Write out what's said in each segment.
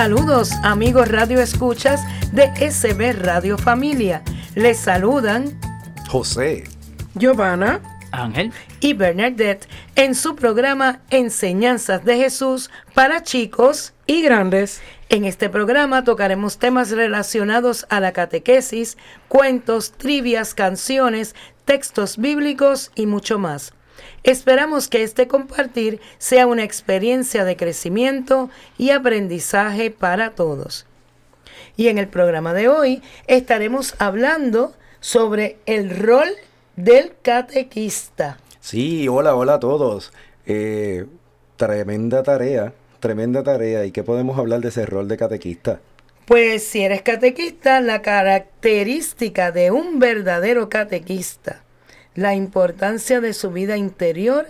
Saludos amigos Radio Escuchas de SB Radio Familia. Les saludan José, Giovanna, Ángel y Bernadette en su programa Enseñanzas de Jesús para chicos y grandes. En este programa tocaremos temas relacionados a la catequesis, cuentos, trivias, canciones, textos bíblicos y mucho más. Esperamos que este compartir sea una experiencia de crecimiento y aprendizaje para todos. Y en el programa de hoy estaremos hablando sobre el rol del catequista. Sí, hola, hola a todos. Eh, tremenda tarea, tremenda tarea. ¿Y qué podemos hablar de ese rol de catequista? Pues si eres catequista, la característica de un verdadero catequista la importancia de su vida interior,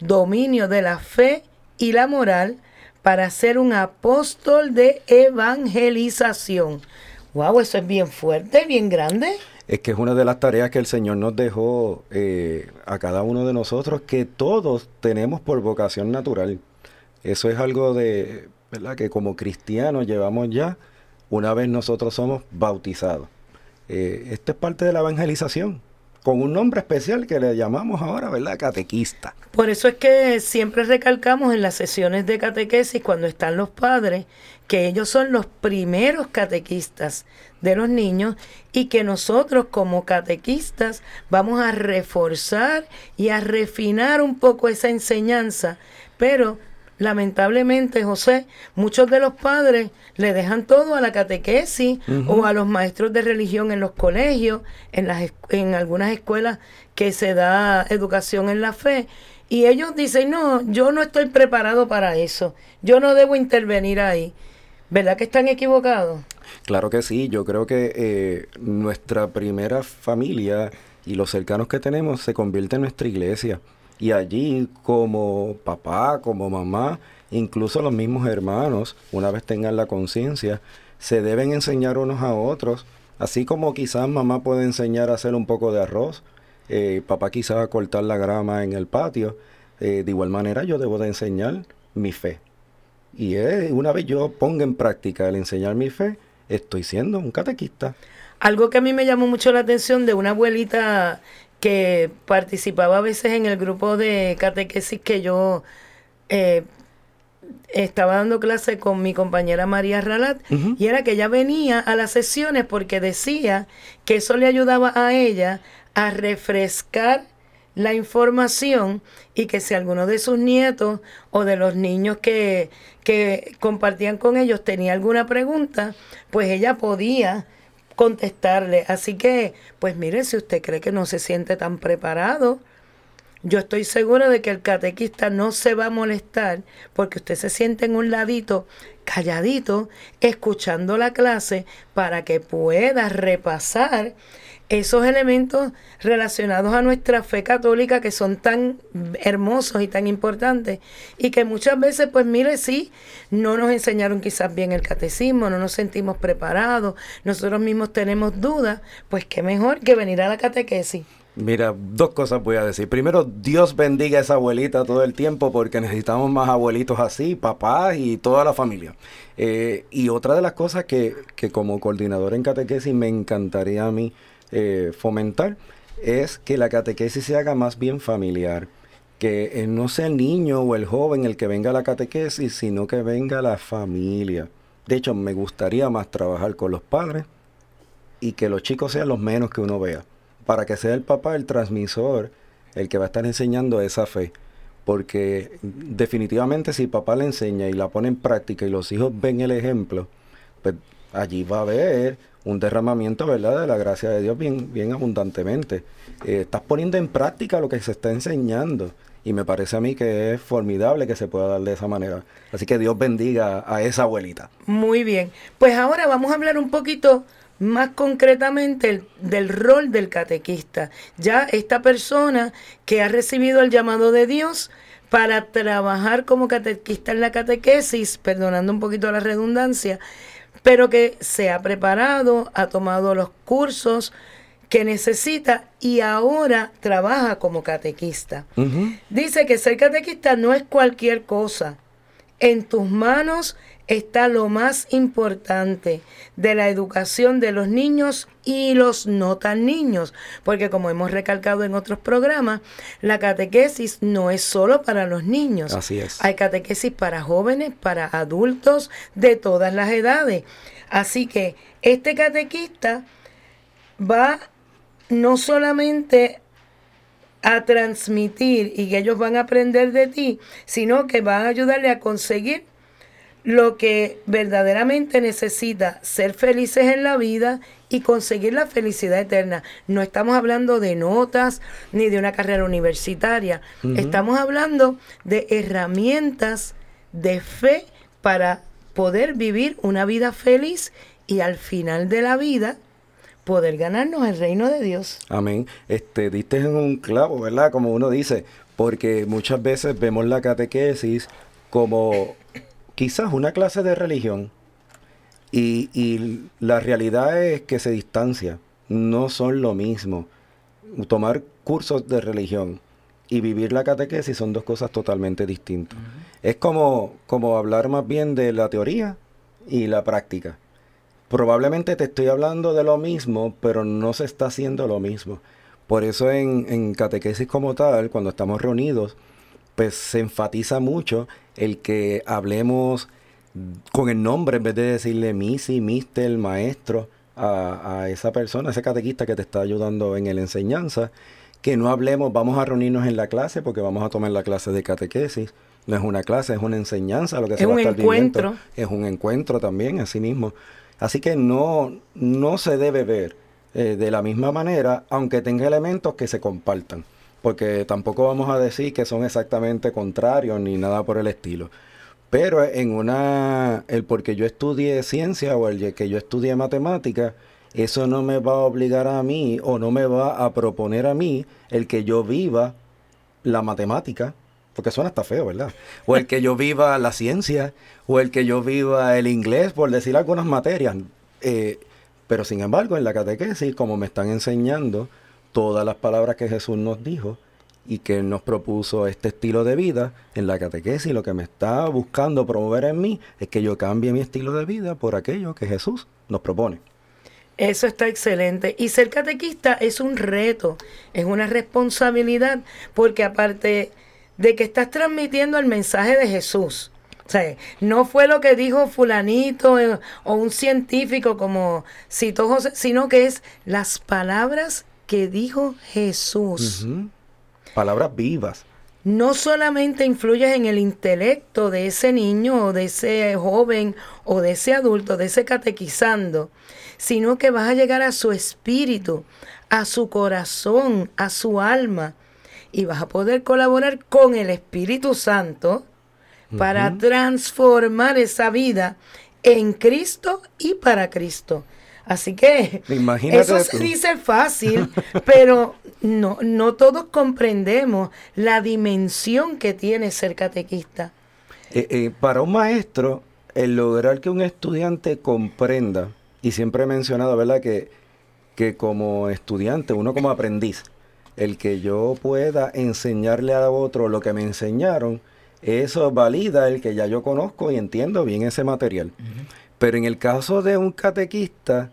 dominio de la fe y la moral para ser un apóstol de evangelización. Wow, eso es bien fuerte, bien grande. Es que es una de las tareas que el Señor nos dejó eh, a cada uno de nosotros, que todos tenemos por vocación natural. Eso es algo de, ¿verdad? Que como cristianos llevamos ya una vez nosotros somos bautizados. Eh, esto es parte de la evangelización con un nombre especial que le llamamos ahora, ¿verdad? Catequista. Por eso es que siempre recalcamos en las sesiones de catequesis cuando están los padres que ellos son los primeros catequistas de los niños y que nosotros como catequistas vamos a reforzar y a refinar un poco esa enseñanza, pero lamentablemente, José, muchos de los padres le dejan todo a la catequesis o a los maestros de religión en los colegios, en, las, en algunas escuelas que se da educación en la fe. Y ellos dicen, no, yo no estoy preparado para eso, yo no debo intervenir ahí. ¿Verdad que están equivocados? Claro que sí, yo creo que eh, nuestra primera familia y los cercanos que tenemos se convierte en nuestra iglesia. Y allí como papá, como mamá, incluso los mismos hermanos, una vez tengan la conciencia, se deben enseñar unos a otros, así como quizás mamá puede enseñar a hacer un poco de arroz, eh, papá quizás a cortar la grama en el patio, eh, de igual manera yo debo de enseñar mi fe. Y una vez yo ponga en práctica el enseñar mi fe, estoy siendo un catequista. Algo que a mí me llamó mucho la atención de una abuelita que participaba a veces en el grupo de catequesis que yo eh, estaba dando clase con mi compañera María Ralat y era que ella venía a las sesiones porque decía que eso le ayudaba a ella a refrescar la información y que si alguno de sus nietos o de los niños que, que compartían con ellos tenía alguna pregunta, pues ella podía contestarle. Así que, pues mire, si usted cree que no se siente tan preparado, yo estoy seguro de que el catequista no se va a molestar porque usted se siente en un ladito, calladito, escuchando la clase para que pueda repasar esos elementos relacionados a nuestra fe católica que son tan hermosos y tan importantes y que muchas veces, pues mire, sí, no nos enseñaron quizás bien el catecismo, no nos sentimos preparados, nosotros mismos tenemos dudas, pues qué mejor que venir a la catequesis. Mira, dos cosas voy a decir. Primero, Dios bendiga a esa abuelita todo el tiempo porque necesitamos más abuelitos así, papás y toda la familia. Eh, y otra de las cosas que, que como coordinador en catequesis me encantaría a mí eh, fomentar es que la catequesis se haga más bien familiar. Que no sea el niño o el joven el que venga a la catequesis, sino que venga la familia. De hecho, me gustaría más trabajar con los padres y que los chicos sean los menos que uno vea. Para que sea el papá el transmisor, el que va a estar enseñando esa fe. Porque definitivamente si papá le enseña y la pone en práctica y los hijos ven el ejemplo, pues allí va a haber un derramamiento, ¿verdad?, de la gracia de Dios bien, bien abundantemente. Eh, estás poniendo en práctica lo que se está enseñando. Y me parece a mí que es formidable que se pueda dar de esa manera. Así que Dios bendiga a esa abuelita. Muy bien. Pues ahora vamos a hablar un poquito más concretamente del rol del catequista. Ya esta persona que ha recibido el llamado de Dios para trabajar como catequista en la catequesis, perdonando un poquito la redundancia, pero que se ha preparado, ha tomado los cursos que necesita y ahora trabaja como catequista. Dice que ser catequista no es cualquier cosa. En tus manos está lo más importante de la educación de los niños y los no tan niños, porque como hemos recalcado en otros programas, la catequesis no es solo para los niños. Así es. Hay catequesis para jóvenes, para adultos de todas las edades. Así que este catequista va no solamente a transmitir y que ellos van a aprender de ti, sino que va a ayudarle a conseguir lo que verdaderamente necesita, ser felices en la vida y conseguir la felicidad eterna. No estamos hablando de notas ni de una carrera universitaria, estamos hablando de herramientas de fe para poder vivir una vida feliz y al final de la vida poder ganarnos el reino de Dios. Amén. Este, diste en un clavo, ¿verdad? Como uno dice, porque muchas veces vemos la catequesis como quizás una clase de religión y, la realidad es que se distancia, no son lo mismo. Tomar cursos de religión y vivir la catequesis son dos cosas totalmente distintas. Es como, como hablar más bien de la teoría y la práctica. Probablemente te estoy hablando de lo mismo, pero no se está haciendo lo mismo. Por eso en, en catequesis como tal, cuando estamos reunidos, pues se enfatiza mucho el que hablemos con el nombre en vez de decirle misi, mister, maestro a, esa persona, a ese catequista que te está ayudando en la enseñanza, que no hablemos, vamos a reunirnos en la clase porque vamos a tomar la clase de catequesis. No es una clase, es una enseñanza lo que se va a estar encuentro. Es un encuentro también, así mismo. Así que no, no se debe ver eh, de la misma manera, aunque tenga elementos que se compartan porque tampoco vamos a decir que son exactamente contrarios ni nada por el estilo. Pero en una, el porque yo estudie ciencia o el que yo estudie matemática, eso no me va a obligar a mí o no me va a proponer a mí el que yo viva la matemática, porque suena hasta feo, ¿verdad? O el que yo viva la ciencia, o el que yo viva el inglés, por decir algunas materias. Eh, pero sin embargo, en la catequesis, como me están enseñando, todas las palabras que Jesús nos dijo y que nos propuso este estilo de vida en la catequesis. Lo que me está buscando promover en mí es que yo cambie mi estilo de vida por aquello que Jesús nos propone. Eso está excelente. Y ser catequista es un reto, es una responsabilidad, porque aparte de que estás transmitiendo el mensaje de Jesús, o sea, no fue lo que dijo fulanito eh, o un científico como citó José, sino que es las palabras que dijo Jesús. Palabras vivas. No solamente influyes en el intelecto de ese niño o de ese joven o de ese adulto, de ese catequizando, sino que vas a llegar a su espíritu, a su corazón, a su alma, y vas a poder colaborar con el Espíritu Santo para transformar esa vida en Cristo y para Cristo. Así que eso se dice fácil, pero no, no todos comprendemos la dimensión que tiene ser catequista. Eh, eh, para un maestro, el lograr que un estudiante comprenda, y siempre he mencionado, ¿verdad?, que, que como estudiante, uno como aprendiz, el que yo pueda enseñarle a otro lo que me enseñaron, eso valida el que ya yo conozco y entiendo bien ese material. Pero en el caso de un catequista,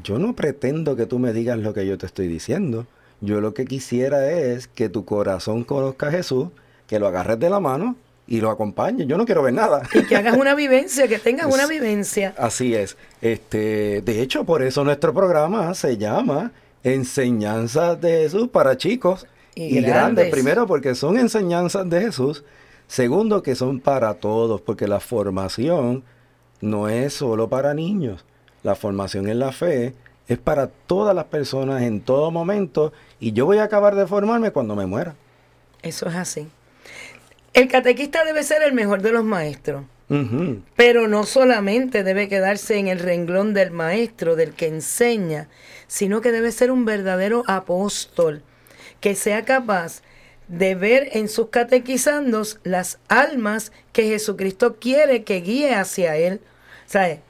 yo no pretendo que tú me digas lo que yo te estoy diciendo. Yo lo que quisiera es que tu corazón conozca a Jesús, que lo agarres de la mano y lo acompañes. Yo no quiero ver nada. Y que hagas una vivencia, que tengas una vivencia. Así es. Este, de hecho, por eso nuestro programa se llama Enseñanzas de Jesús para chicos y, grandes. Primero, porque son enseñanzas de Jesús. Segundo, que son para todos, porque la formación no es solo para niños. La formación en la fe es para todas las personas en todo momento y yo voy a acabar de formarme cuando me muera. Eso es así. El catequista debe ser el mejor de los maestros. Pero no solamente debe quedarse en el renglón del maestro, del que enseña, sino que debe ser un verdadero apóstol, que sea capaz de ver en sus catequizandos las almas que Jesucristo quiere que guíe hacia él. ¿Sabe?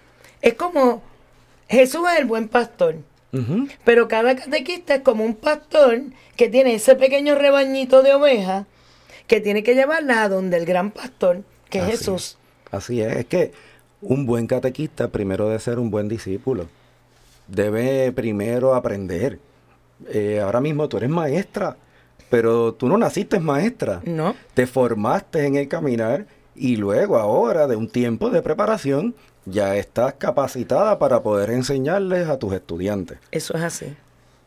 Es como Jesús es el buen pastor. Pero cada catequista es como un pastor que tiene ese pequeño rebañito de ovejas que tiene que llevarla a donde el gran pastor, que es Jesús. Así es, es que un buen catequista primero debe ser un buen discípulo. Debe primero aprender. Eh, ahora mismo tú eres maestra, pero tú no naciste maestra. No. Te formaste en el caminar y luego ahora de un tiempo de preparación ya estás capacitada para poder enseñarles a tus estudiantes. Eso es así.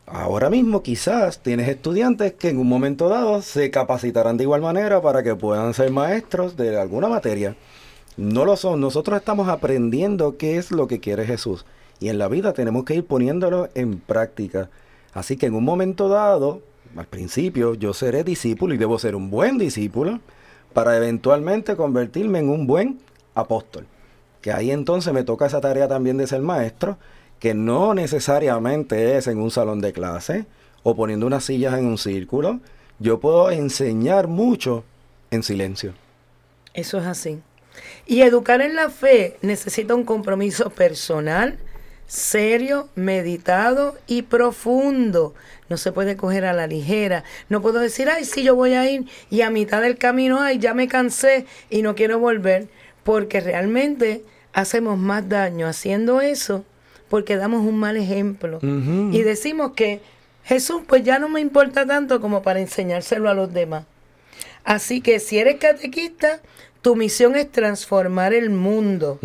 Ahora mismo quizás tienes estudiantes que en un momento dado se capacitarán de igual manera para que puedan ser maestros de alguna materia. No lo son, nosotros estamos aprendiendo qué es lo que quiere Jesús y en la vida tenemos que ir poniéndolo en práctica. Así que en un momento dado, al principio, yo seré discípulo y debo ser un buen discípulo para eventualmente convertirme en un buen apóstol que ahí entonces me toca esa tarea también de ser maestro, que no necesariamente es en un salón de clase o poniendo unas sillas en un círculo. Yo puedo enseñar mucho en silencio. Eso es así. Y educar en la fe necesita un compromiso personal, serio, meditado y profundo. No se puede coger a la ligera. No puedo decir, ay, sí, yo voy a ir y a mitad del camino, ay, ya me cansé y no quiero volver porque realmente hacemos más daño haciendo eso porque damos un mal ejemplo y decimos que Jesús pues ya no me importa tanto como para enseñárselo a los demás. Así que si eres catequista, tu misión es transformar el mundo.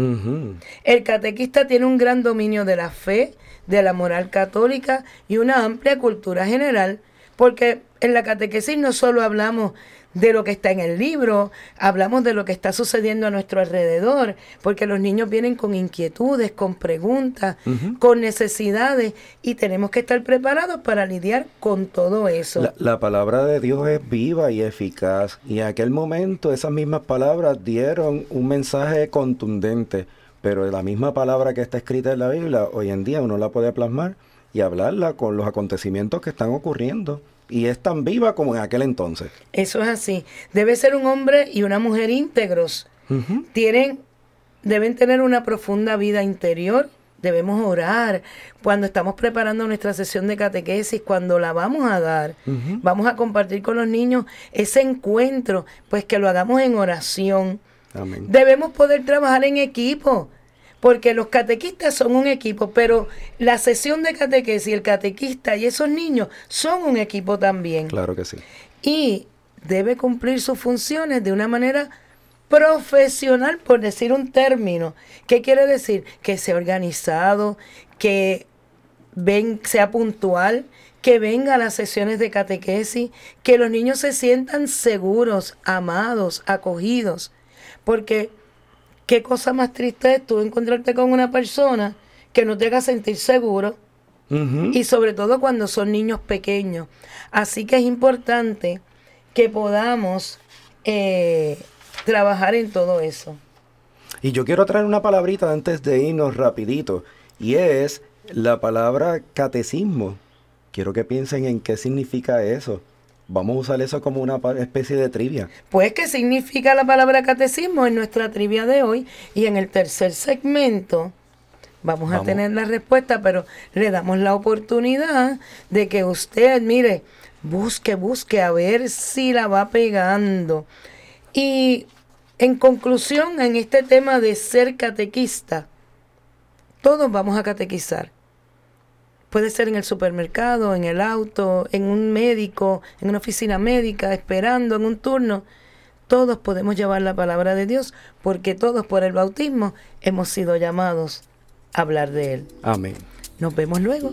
El catequista tiene un gran dominio de la fe, de la moral católica y una amplia cultura general, porque en la catequesis no solo hablamos de lo que está en el libro, hablamos de lo que está sucediendo a nuestro alrededor, porque los niños vienen con inquietudes, con preguntas, con necesidades y tenemos que estar preparados para lidiar con todo eso. La, palabra de Dios es viva y eficaz y en aquel momento esas mismas palabras dieron un mensaje contundente, pero la misma palabra que está escrita en la Biblia, hoy en día uno la puede plasmar y hablarla con los acontecimientos que están ocurriendo y es tan viva como en aquel entonces. Eso es así. Debe ser un hombre y una mujer íntegros. Tienen, deben tener una profunda vida interior. Debemos orar cuando estamos preparando nuestra sesión de catequesis, cuando la vamos a dar. Vamos a compartir con los niños ese encuentro, pues que lo hagamos en oración. Debemos poder trabajar en equipo porque los catequistas son un equipo, pero la sesión de catequesis, el catequista y esos niños son un equipo también. Claro que sí. Y debe cumplir sus funciones de una manera profesional, por decir un término. ¿Qué quiere decir? Que sea organizado, que ven, sea puntual, que venga a las sesiones de catequesis, que los niños se sientan seguros, amados, acogidos. Porque qué cosa más triste es tú encontrarte con una persona que no te haga sentir seguro y sobre todo cuando son niños pequeños. Así que es importante que podamos eh, trabajar en todo eso. Y yo quiero traer una palabrita antes de irnos rapidito y es la palabra catecismo. Quiero que piensen en qué significa eso. Vamos a usar eso como una especie de trivia. Pues, ¿qué significa la palabra catecismo en nuestra trivia de hoy? Y en el tercer segmento vamos, a tener la respuesta, pero le damos la oportunidad de que usted, mire, busque, busque a ver si la va pegando. Y en conclusión, en este tema de ser catequista, todos vamos a catequizar. Puede ser en el supermercado, en el auto, en un médico, en una oficina médica, esperando en un turno. Todos podemos llevar la palabra de Dios porque todos por el bautismo hemos sido llamados a hablar de Él. Amén. Nos vemos luego.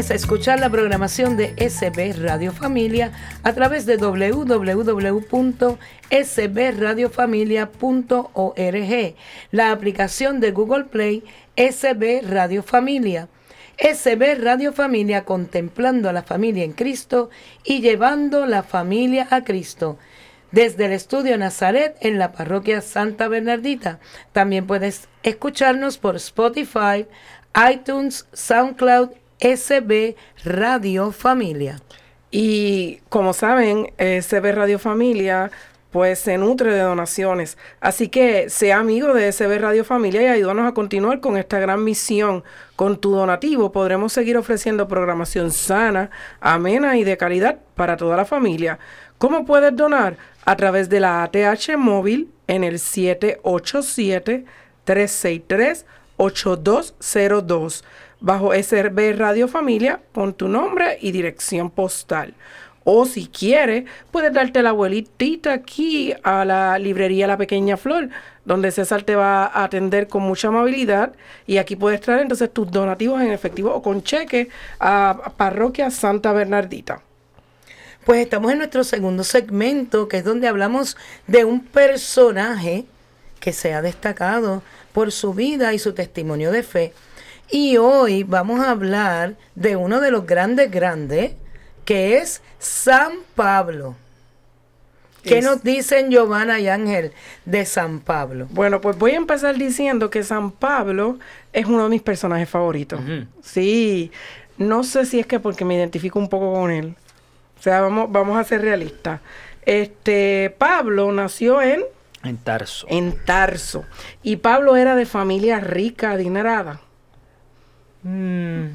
Puedes escuchar la programación de SB Radio Familia a través de www.sbradiofamilia.org, la aplicación de Google Play SB Radio Familia. SB Radio Familia contemplando a la familia en Cristo y llevando la familia a Cristo. Desde el estudio Nazaret en la parroquia Santa Bernardita. También puedes escucharnos por Spotify, iTunes, SoundCloud SB Radio Familia. Y como saben, SB Radio Familia pues se nutre de donaciones. Así que sea amigo de SB Radio Familia y ayúdanos a continuar con esta gran misión. Con tu donativo podremos seguir ofreciendo programación sana, amena y de calidad para toda la familia. ¿Cómo puedes donar? A través de la ATH móvil en el 787 363 8202 bajo SRB Radio Familia con tu nombre y dirección postal. O si quieres, puedes darte la abuelitita aquí a la librería La Pequeña Flor, donde César te va a atender con mucha amabilidad y aquí puedes traer entonces tus donativos en efectivo o con cheque a Parroquia Santa Bernardita. Pues estamos en nuestro segundo segmento, que es donde hablamos de un personaje que se ha destacado por su vida y su testimonio de fe. Y hoy vamos a hablar de uno de los grandes grandes, que es San Pablo. ¿Qué Es- nos dicen Giovanna y Ángel de San Pablo? Bueno, pues voy a empezar diciendo que San Pablo es uno de mis personajes favoritos. Sí, no sé si es que porque me identifico un poco con él. O sea, vamos, vamos a ser realistas. Este, Pablo nació en, En Tarso. en Tarso. Y Pablo era de familia rica, adinerada. Mm,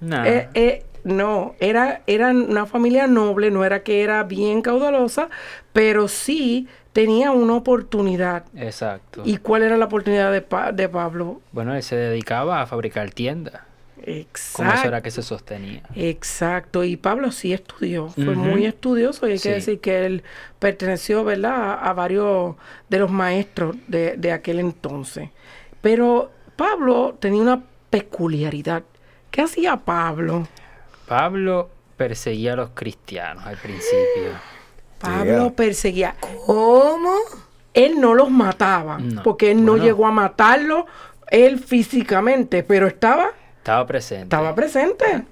nah. Eh, eh, no, era, era una familia noble, no era que era bien caudalosa, pero sí tenía una oportunidad. Exacto. ¿Y cuál era la oportunidad de, Pa- de Pablo? Bueno, él se dedicaba a fabricar tiendas. Con eso Exacto. era que se sostenía. Exacto, y Pablo sí estudió, fue muy estudioso y hay Sí. que decir que él perteneció, ¿verdad?, a, a varios de los maestros de, de aquel entonces. Pero Pablo tenía una peculiaridad. ¿Qué hacía Pablo? Pablo perseguía a los cristianos al principio. Pablo Yeah. perseguía. ¿Cómo? Él no los mataba, No. porque él no Bueno. llegó a matarlo él físicamente, pero estaba, Estaba presente. estaba presente.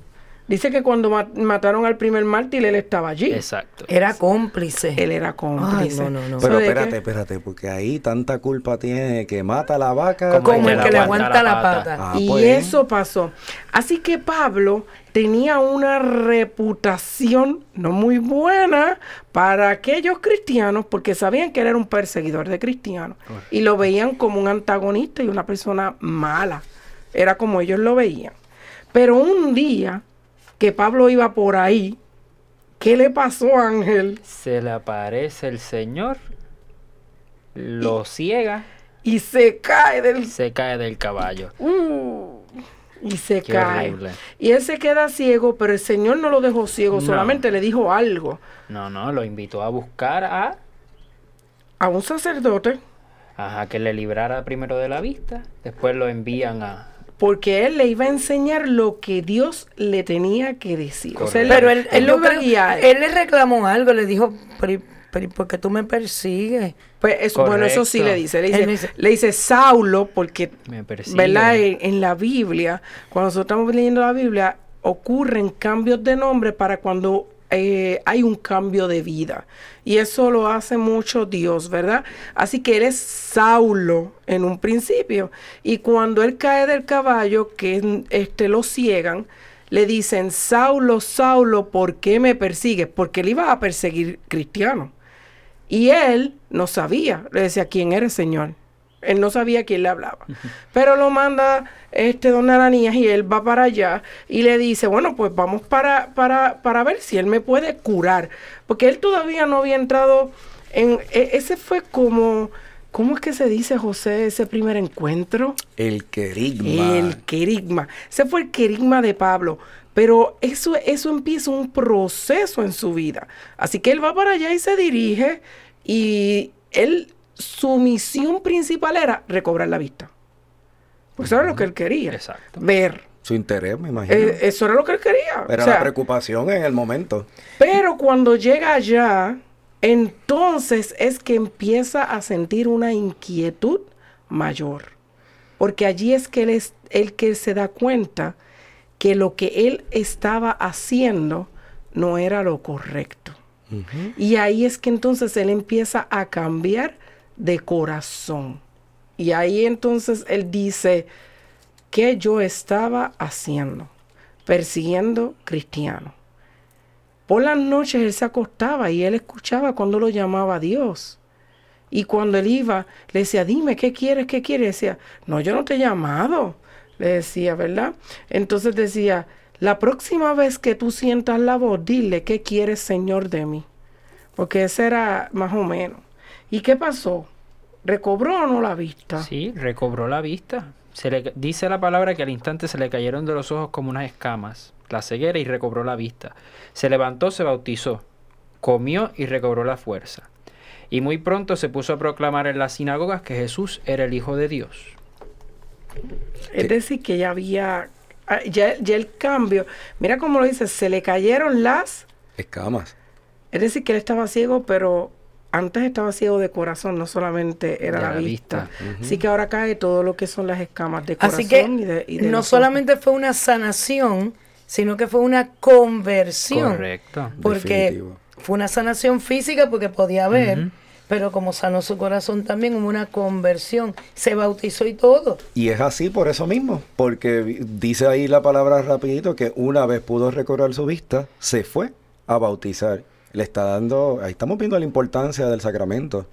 Dice que cuando ma- mataron al primer mártir, él estaba allí. Exacto. Era cómplice. Él era cómplice. Ay, no, no, no. Pero espérate, espérate, porque ahí tanta culpa tiene que mata a la vaca. Como el que le aguanta la pata. Ah, y pues. eso pasó. Así que Pablo tenía una reputación no muy buena para aquellos cristianos porque sabían que él era un perseguidor de cristianos y lo veían como un antagonista y una persona mala. Era como ellos lo veían. Pero un día que Pablo iba por ahí, ¿qué le pasó, Ángel? Se le aparece el Señor, lo ciega, Y se cae del se cae del caballo. Uh, y se Qué cae. horrible. Y él se queda ciego, pero el Señor no lo dejó ciego, No. solamente le dijo algo No, no, lo invitó a buscar a, a un sacerdote, a que le librara primero de la vista. Después lo envían a... porque él le iba a enseñar lo que Dios le tenía que decir. O sea, él, Pero él, él, lo yo iba a creo- guiar. él le reclamó algo, le dijo, pero, pero ¿por qué tú me persigues? Pues eso- bueno, eso sí le dice. Le dice, dice- le dice Saulo, porque, Me. ¿verdad? En, en la Biblia, cuando nosotros estamos leyendo la Biblia, ocurren cambios de nombre para cuando eh, hay un cambio de vida. Y eso lo hace mucho Dios, ¿verdad? Así que él es Saulo en un principio. Y cuando él cae del caballo, que este, lo ciegan, le dicen, Saulo, Saulo, ¿por qué me persigues? Porque él iba a perseguir cristianos. Y él no sabía, le decía, ¿quién eres, Señor? Él no sabía quién le hablaba. Pero lo manda este don Ananías y él va para allá y le dice, bueno, pues vamos para, para, para ver si él me puede curar. Porque él todavía no había entrado en... e- ese fue como... ¿Cómo es que se dice, José, ese primer encuentro? El querigma. El querigma. Ese fue el querigma de Pablo. Pero eso, eso empieza un proceso en su vida. Así que él va para allá y se dirige y él, su misión principal era recobrar la vista. Pues eso era lo que él quería. Exacto. Ver. Su interés, me imagino. Eh, eso era lo que él quería. Era O sea, la preocupación en el momento. pero cuando llega allá, entonces es que empieza a sentir una inquietud mayor. Porque allí es que él es el que se da cuenta que lo que él estaba haciendo no era lo correcto. Y ahí es que entonces él empieza a cambiar de corazón. Y ahí entonces él dice, ¿qué yo estaba haciendo? Persiguiendo cristianos. Por las noches él se acostaba y él escuchaba cuando lo llamaba a Dios. Y cuando él iba, le decía, dime, ¿qué quieres? ¿Qué quieres? Decía, no, yo no te he llamado. Le decía, ¿verdad? Entonces decía, la próxima vez que tú sientas la voz, dile, ¿qué quieres, Señor, de mí? Porque ese era más o menos. ¿Y qué pasó? ¿Recobró o no la vista? Sí, recobró la vista. Se le, dice la palabra que al instante se le cayeron de los ojos como unas escamas, la ceguera y recobró la vista. Se levantó, se bautizó, comió y recobró la fuerza. Y muy pronto se puso a proclamar en las sinagogas que Jesús era el Hijo de Dios. Es decir, que ya había, ah, ya, ya el cambio, mira cómo lo dice, se le cayeron las, Escamas. es decir, que él estaba ciego, pero antes estaba ciego de corazón, no solamente era De la, la vista. vista. Así que ahora cae todo lo que son las escamas de corazón Así que y de, y de no solamente fue una sanación, sino que fue una conversión. Correcto. Porque Definitivo. fue una sanación física porque podía ver, pero como sanó su corazón también hubo una conversión. Se bautizó y todo. Y es así por eso mismo, porque dice ahí la palabra rapidito que una vez pudo recobrar su vista, se fue a bautizar. Le está dando, ahí estamos viendo la importancia del sacramento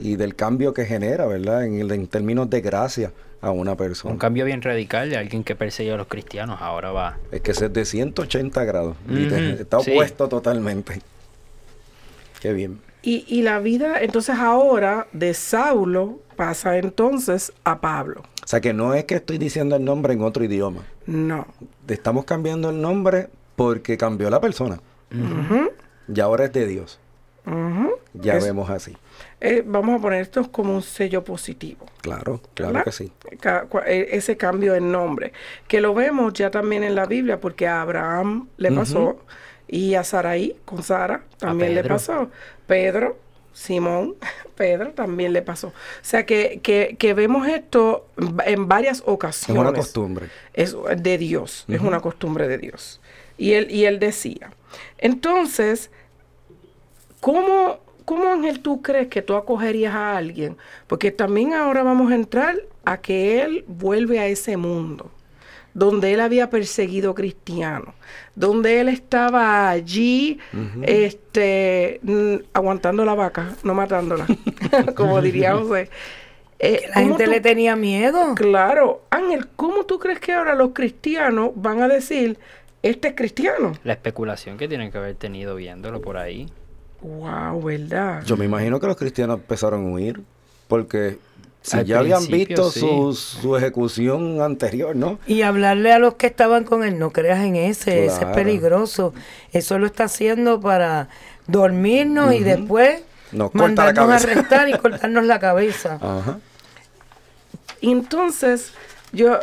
y del cambio que genera, ¿verdad? En, el- en términos de gracia a una persona. Un cambio bien radical de alguien que perseguía a los cristianos, ahora va. Es que es de 180 grados. Está sí. opuesto totalmente. Qué bien. Y, y la vida, entonces ahora de Saulo pasa entonces a Pablo. O sea que no es que estoy diciendo el nombre en otro idioma. No. Estamos cambiando el nombre porque cambió la persona. Ujú, Y ahora es de Dios. Ya Es- vemos así. eh, vamos a poner esto como un sello positivo. Claro, claro ¿verdad? que sí. E- ese cambio en nombre, que lo vemos ya también en la Biblia, porque a Abraham le pasó, y a Saraí, con Sara, también le pasó. Pedro, Simón, Pedro también le pasó. O sea que, que, que vemos esto en varias Es ocasiones. una costumbre. Es de Dios, es una costumbre de Dios. Y él, y él decía, entonces, ¿cómo, ¿cómo Ángel tú crees que tú acogerías a alguien? Porque también ahora vamos a entrar a que él vuelve a ese mundo donde él había perseguido cristianos, donde él estaba allí, este, mm, aguantando la vaca, no matándola, como diría José. Eh, La ¿cómo gente tú- le tenía miedo. Claro, Ángel, ¿cómo tú crees que ahora los cristianos van a decir, este es cristiano? La especulación que tienen que haber tenido viéndolo por ahí. Wow, ¿verdad? Yo me imagino que los cristianos empezaron a huir porque si Al ya habían visto sí. su, su ejecución anterior, ¿no? Y hablarle a los que estaban con él, no creas en ese, ese es peligroso. Eso lo está haciendo para dormirnos y después Nos corta la mandarnos a arrestar y cortarnos la cabeza. Ajá. Entonces, yo,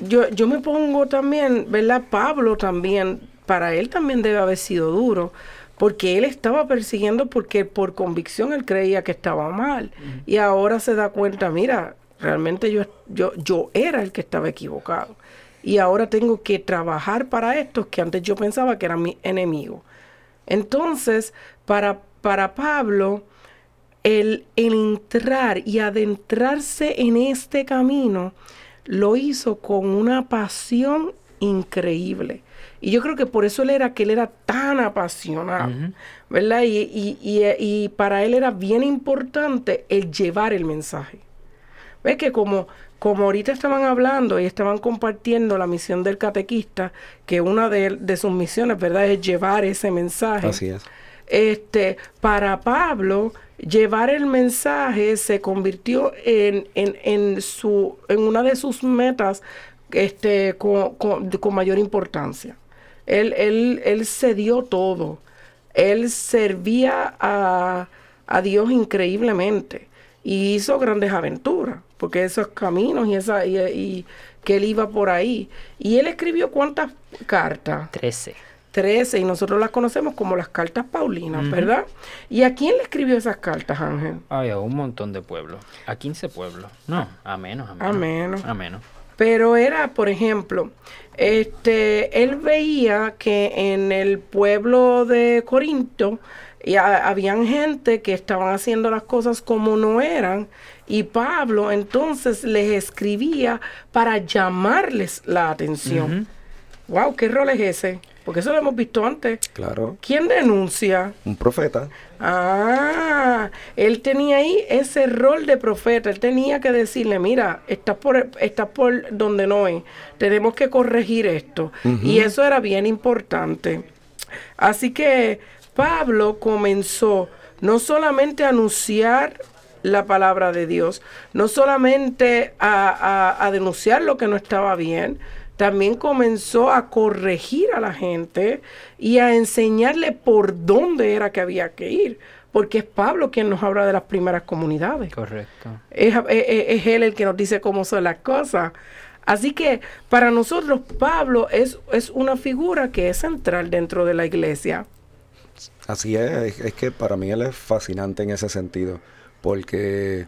yo, yo me pongo también, ¿verdad? Pablo también, para él también debe haber sido duro, porque él estaba persiguiendo porque por convicción él creía que estaba mal. Y ahora se da cuenta, mira, realmente yo, yo, yo era el que estaba equivocado. y ahora tengo que trabajar para estos que antes yo pensaba que eran mi enemigo. Entonces, para, para Pablo, el, el entrar y adentrarse en este camino lo hizo con una pasión increíble. Y yo creo que por eso él era que él era tan apasionado, ¿verdad? Y, y, y, y, para él era bien importante el llevar el mensaje. ¿Ves que como, como ahorita estaban hablando y estaban compartiendo la misión del catequista, que una de, de sus misiones, ¿verdad?, es llevar ese mensaje. Así es. Este, para Pablo, llevar el mensaje se convirtió en, en, en, su, en una de sus metas este, con, con, con mayor importancia. Él, él, él se dio todo. Él servía a, a Dios increíblemente y hizo grandes aventuras, porque esos caminos y, esa, y, y, que él iba por ahí. Y él escribió cuántas cartas? Trece. Trece, y nosotros las conocemos como las cartas paulinas, uh -huh. ¿verdad? ¿Y a quién le escribió esas cartas, Ángel? Ay, a un montón de pueblos. A 15 pueblos. No, a menos, a menos. A menos. A menos. Pero era, por ejemplo, este, él veía que en el pueblo de Corinto ya habían gente que estaban haciendo las cosas como no eran y Pablo entonces les escribía para llamarles la atención. Uh -huh. Wow, ¿qué rol es ese? Porque eso lo hemos visto antes. Claro. ¿Quién denuncia? Un profeta. Ah, él tenía ahí ese rol de profeta. Él tenía que decirle, mira, estás por, estás por donde no es. Tenemos que corregir esto. Uh -huh. Y eso era bien importante. Así que Pablo comenzó no solamente a anunciar la palabra de Dios, no solamente a, a, a denunciar lo que no estaba bien, también comenzó a corregir a la gente y a enseñarle por dónde era que había que ir. Porque es Pablo quien nos habla de las primeras comunidades. Correcto. Es, es, es él el que nos dice cómo son las cosas. Así que para nosotros Pablo es, es una figura que es central dentro de la iglesia. Así es, es que para mí él es fascinante en ese sentido, porque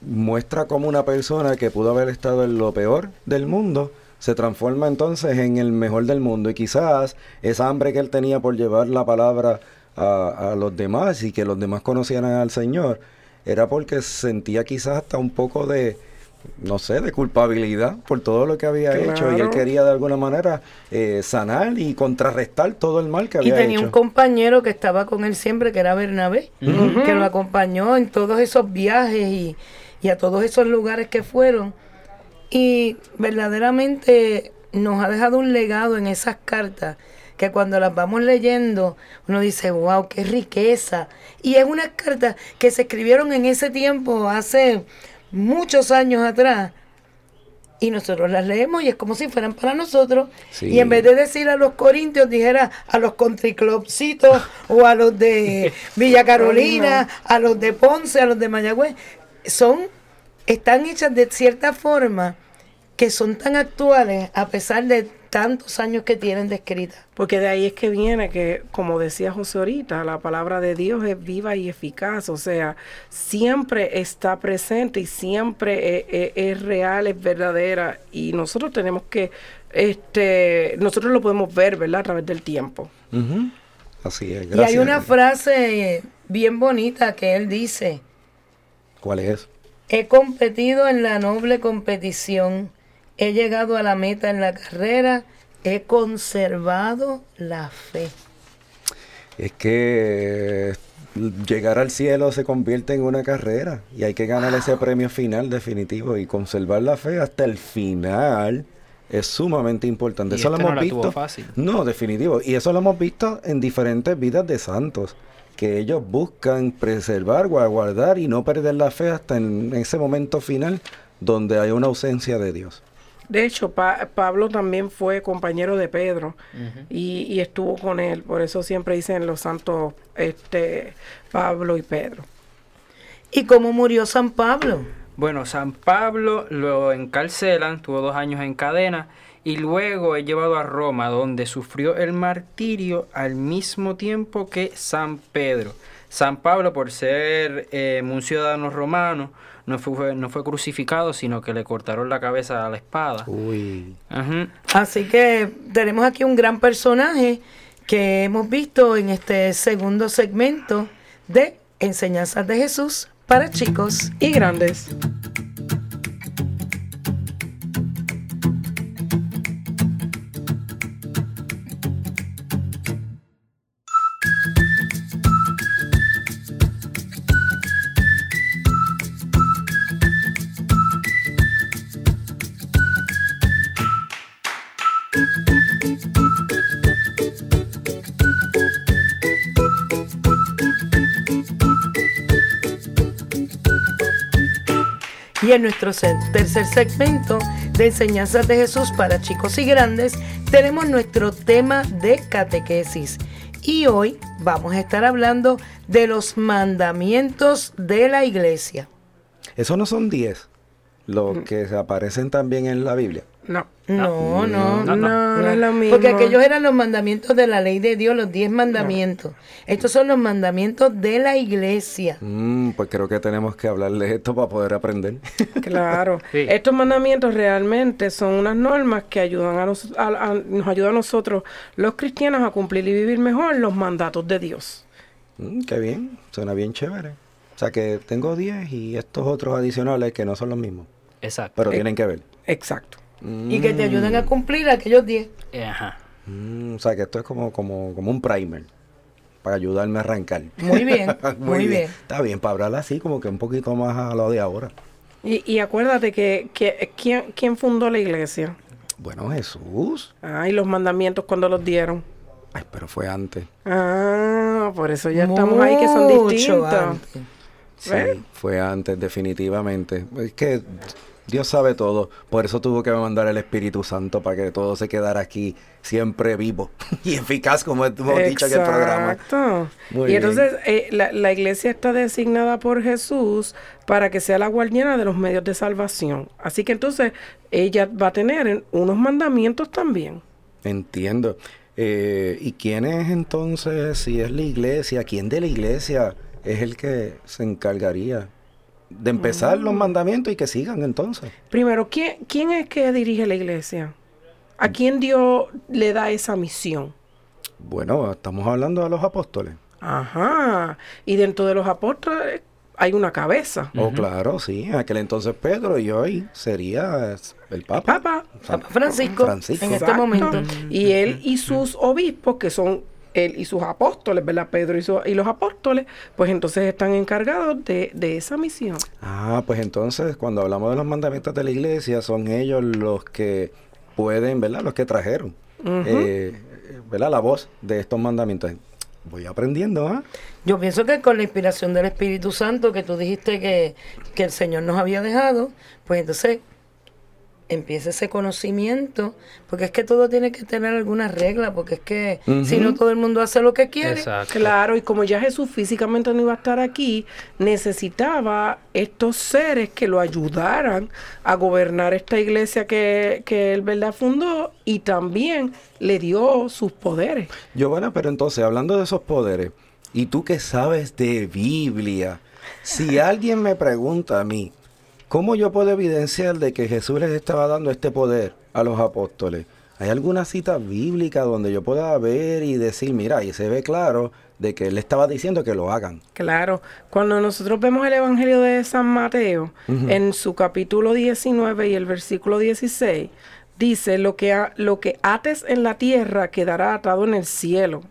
muestra como una persona que pudo haber estado en lo peor del mundo, se transforma entonces en el mejor del mundo y quizás esa hambre que él tenía por llevar la palabra a, a, los demás y que los demás conocieran al Señor era porque sentía quizás hasta un poco de no sé, de culpabilidad por todo lo que había claro. hecho y él quería de alguna manera eh, sanar y contrarrestar todo el mal que había hecho. Y tenía hecho. un compañero que estaba con él siempre, que era Bernabé, uh -huh. que lo acompañó en todos esos viajes y, y a todos esos lugares que fueron y verdaderamente nos ha dejado un legado en esas cartas que cuando las vamos leyendo uno dice, wow, qué riqueza. Y es unas cartas que se escribieron en ese tiempo, hace muchos años atrás, y nosotros las leemos y es como si fueran para nosotros. Sí. Y en vez de decir a los corintios, dijera a los countryclubcitos o a los de Villa Carolina, a los de Ponce, a los de Mayagüez. Son, están hechas de cierta forma que son tan actuales a pesar de tantos años que tienen de escrita. Porque de ahí es que viene que, como decía José ahorita, la palabra de Dios es viva y eficaz, o sea, siempre está presente y siempre es, es, es real, es verdadera y nosotros tenemos que, este, nosotros lo podemos ver, ¿verdad? A través del tiempo. Uh -huh. Así es, gracias. Y hay una frase bien bonita que él dice. ¿Cuál es? He competido en la noble competición he llegado a la meta en la carrera, he conservado la fe. Es que llegar al cielo se convierte en una carrera y hay que ganar wow. ese premio final definitivo y conservar la fe hasta el final es sumamente importante. Y eso este lo hemos no visto. fácil. No, definitivo. Y eso lo hemos visto en diferentes vidas de santos que ellos buscan preservar, guardar y no perder la fe hasta en ese momento final donde hay una ausencia de Dios. De hecho, pa Pablo también fue compañero de Pedro uh -huh. y, y, estuvo con él. Por eso siempre dicen los santos este, Pablo y Pedro. ¿Y cómo murió San Pablo? Bueno, San Pablo lo encarcelan, tuvo dos años en cadena y luego es llevado a Roma donde sufrió el martirio al mismo tiempo que San Pedro. San Pablo, por ser eh, un ciudadano romano, no fue, no fue crucificado, sino que le cortaron la cabeza a la espada. Uy. Así que tenemos aquí un gran personaje que hemos visto en este segundo segmento de Enseñanzas de Jesús para chicos. Y grandes. En nuestro tercer segmento de Enseñanzas de Jesús para chicos y grandes tenemos nuestro tema de catequesis. Y hoy vamos a estar hablando de los mandamientos de la iglesia. Esos no son 10, los que se aparecen también en la Biblia. No. No, no, No, no, es lo mismo. Porque aquellos eran los mandamientos de la ley de Dios, los diez mandamientos. Estos son los mandamientos de la iglesia. Mm, pues creo que tenemos que hablarles esto para poder aprender. Claro. Sí. Estos mandamientos realmente son unas normas que ayudan a, nos, a- a- nos ayudan a nosotros, los cristianos, a cumplir y vivir mejor los mandatos de Dios. Mm, qué bien, suena bien chévere. O sea que tengo 10 y estos otros adicionales que no son los mismos, Exacto. pero Eh. tienen que ver. Exacto. Y que te ayudan a cumplir aquellos diez. Eh, Ajá. Mm, o sea que esto es como, como, como un primer para ayudarme a arrancar. Muy bien, muy bien. Está bien, para hablar así como que un poquito más a lo de ahora. Y, y acuérdate que, que ¿quién, quién fundó la iglesia? Bueno, Jesús. Ah, y los mandamientos cuando los dieron. Ay, pero fue antes. Ah, por eso ya estamos ahí que son distintos. antes. Sí, ¿Ves? fue antes, definitivamente. Es que Dios sabe todo. Por eso tuvo que mandar el Espíritu Santo para que todo se quedara aquí siempre vivo y eficaz, como hemos dicho en el programa. Exacto. Y entonces eh, la, la iglesia está designada por Jesús para que sea la guardiana de los medios de salvación. Así que entonces ella va a tener unos mandamientos también. Entiendo. Eh, ¿Y quién es entonces, si es la iglesia, quién de la iglesia es el que se encargaría de empezar los mandamientos y que sigan entonces? Primero, ¿quién, quién es que dirige la iglesia? ¿A quién Dios le da esa misión? Bueno, estamos hablando de los apóstoles. Ajá. Y dentro de los apóstoles hay una cabeza. Oh, claro, sí. En aquel entonces Pedro y hoy sería el Papa. Papa. San- Papa Francisco, Francisco. en este Exacto. momento. Y él y sus obispos, que son él y sus apóstoles, ¿verdad? Pedro y, su- y los apóstoles, pues entonces están encargados de, de esa misión. Ah, pues entonces cuando hablamos de los mandamientos de la iglesia, son ellos los que pueden, ¿verdad? Los que trajeron, eh, ¿verdad? La voz de estos mandamientos. Voy aprendiendo, ¿ah? Yo pienso que con la inspiración del Espíritu Santo que tú dijiste que, que el Señor nos había dejado, pues entonces empieza ese conocimiento, porque es que todo tiene que tener alguna regla, porque es que si no todo el mundo hace lo que quiere. Exacto. Claro, y como ya Jesús físicamente no iba a estar aquí, necesitaba estos seres que lo ayudaran a gobernar esta iglesia que, que él, ¿verdad? Fundó y también le dio sus poderes. Giovanna, pero entonces, hablando de esos poderes, ¿y tú que sabes de Biblia? Si alguien me pregunta a mí, ¿cómo yo puedo evidenciar de que Jesús les estaba dando este poder a los apóstoles? ¿Hay alguna cita bíblica donde yo pueda ver y decir, mira, y se ve claro de que él estaba diciendo que lo hagan? Claro, cuando nosotros vemos el Evangelio de San Mateo, en su capítulo 19 y el versículo 16, dice, lo que, lo que ates en la tierra quedará atado en el cielo,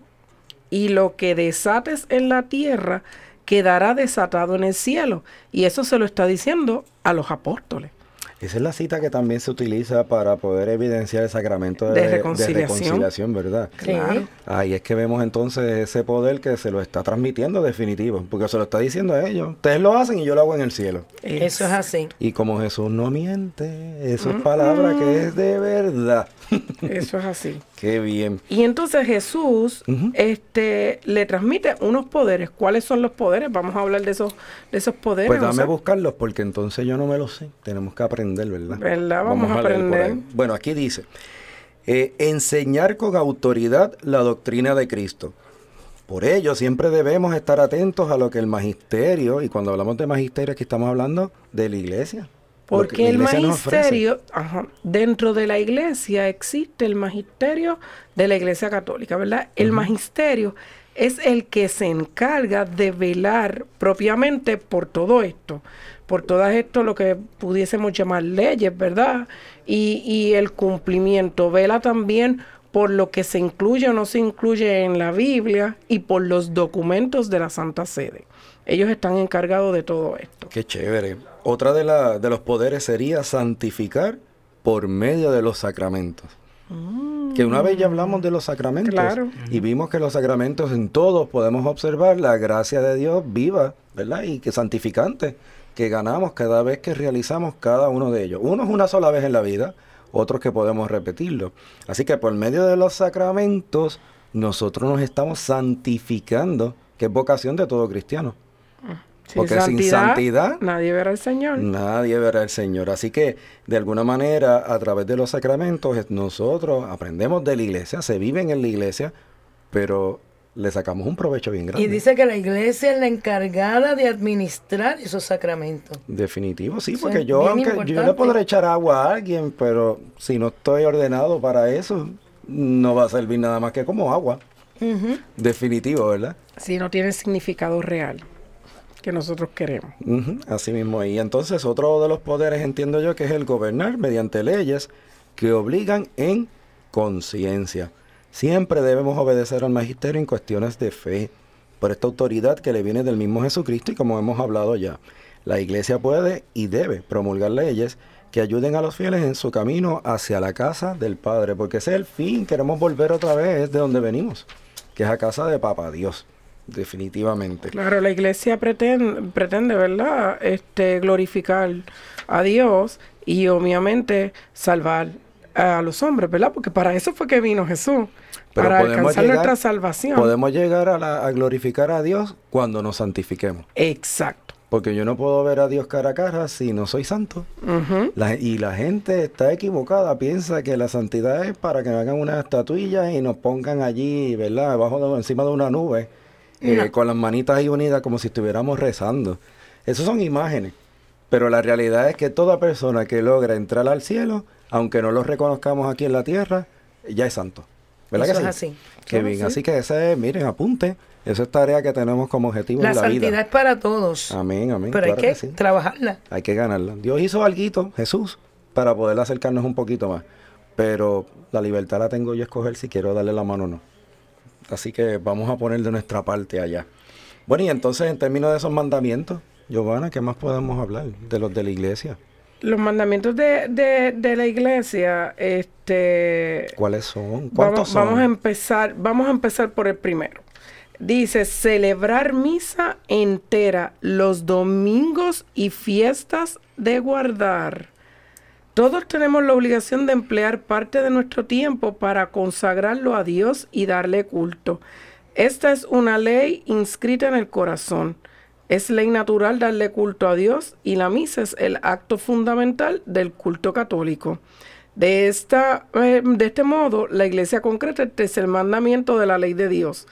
y lo que desates en la tierra quedará desatado en el cielo. Y eso se lo está diciendo a los apóstoles. Esa es la cita que también se utiliza para poder evidenciar el sacramento de, De de reconciliación. reconciliación, ¿verdad? Claro. Ahí es que vemos entonces ese poder que se lo está transmitiendo definitivo, porque se lo está diciendo a ellos. Ustedes lo hacen y yo lo hago en el cielo. Eso es así. Y como Jesús no miente, eso es palabra que es de verdad. Eso es así. Qué bien. Y entonces Jesús este, le transmite unos poderes. ¿Cuáles son los poderes? Vamos a hablar de esos, de esos poderes. Pues o dame sea, a buscarlos porque entonces yo no me los sé. Tenemos que aprender, ¿verdad? ¿Verdad? Vamos a aprender. Bueno, aquí dice, eh, enseñar con autoridad la doctrina de Cristo. Por ello, siempre debemos estar atentos a lo que el magisterio, y cuando hablamos de magisterio, aquí estamos hablando de la iglesia. Porque el magisterio, ajá, dentro de la iglesia existe el magisterio de la iglesia católica, ¿verdad? El magisterio es el que se encarga de velar propiamente por todo esto, por todo esto lo que pudiésemos llamar leyes, ¿verdad? Y, y el cumplimiento, vela también por lo que se incluye o no se incluye en la Biblia y por los documentos de la Santa Sede. Ellos están encargados de todo esto. Qué chévere. Otra de, la, de los poderes sería santificar por medio de los sacramentos. Que una vez ya hablamos de los sacramentos Claro. y vimos que los sacramentos en todos podemos observar la gracia de Dios viva, ¿verdad? Y que santificante, que ganamos cada vez que realizamos cada uno de ellos. Uno es una sola vez en la vida, otros que podemos repetirlo. Así que por medio de los sacramentos nosotros nos estamos santificando, que es vocación de todo cristiano. Porque sin santidad nadie verá al Señor. Nadie verá al Señor. Así que, de alguna manera, a través de los sacramentos, nosotros aprendemos de la iglesia, se viven en la iglesia, pero le sacamos un provecho bien grande. Y dice que la iglesia es la encargada de administrar esos sacramentos. Definitivo, sí, porque yo, aunque yo le podré echar agua a alguien, pero si no estoy ordenado para eso, no va a servir nada más que como agua. Definitivo, ¿verdad? Si no tiene significado real que nosotros queremos. Así mismo. Y entonces otro de los poderes entiendo yo que es el gobernar mediante leyes que obligan en conciencia. Siempre debemos obedecer al magisterio en cuestiones de fe, por esta autoridad que le viene del mismo Jesucristo y como hemos hablado ya. La iglesia puede y debe promulgar leyes que ayuden a los fieles en su camino hacia la casa del Padre, porque ese es el fin, queremos volver otra vez de donde venimos, que es a casa de Papa Dios, definitivamente. Claro, la iglesia pretende, pretende ¿verdad? Este, glorificar a Dios y obviamente salvar a los hombres, ¿verdad? Porque para eso fue que vino Jesús, Pero para alcanzar llegar- nuestra salvación. Podemos llegar a, la- a glorificar a Dios cuando nos santifiquemos. Exacto. Porque yo no puedo ver a Dios cara a cara si no soy santo. La- y la gente está equivocada, piensa que la santidad es para que hagan una estatuilla y nos pongan allí, ¿verdad? Abajo de, encima de una nube, eh, No. con las manitas ahí unidas como si estuviéramos rezando. Esas son imágenes. Pero la realidad es que toda persona que logra entrar al cielo, aunque no lo reconozcamos aquí en la tierra, ya es santo. ¿Verdad Eso que es sí? así. Qué bien. sí. Así que ese, miren, apunte. Esa es tarea que tenemos como objetivo La en la santidad vida. es para todos. Amén, amén. pero claro hay que, sí. trabajarla. Hay que ganarla. Dios hizo algo, Jesús, para poder acercarnos un poquito más. Pero la libertad la tengo yo a escoger si quiero darle la mano o no. Así que vamos a poner de nuestra parte allá. Bueno, y entonces en términos de esos mandamientos, Giovanna, ¿qué más podemos hablar de los de la iglesia? Los mandamientos de, de, de la iglesia, este, ¿Cuáles son? ¿Cuántos vamos, vamos son? a empezar, vamos a empezar por el primero. Dice celebrar misa entera los domingos y fiestas de guardar. Todos tenemos la obligación de emplear parte de nuestro tiempo para consagrarlo a Dios y darle culto. Esta es una ley inscrita en el corazón. Es ley natural darle culto a Dios y la misa es el acto fundamental del culto católico. De, esta, eh, de este modo, la iglesia concreta es el mandamiento de la ley de Dios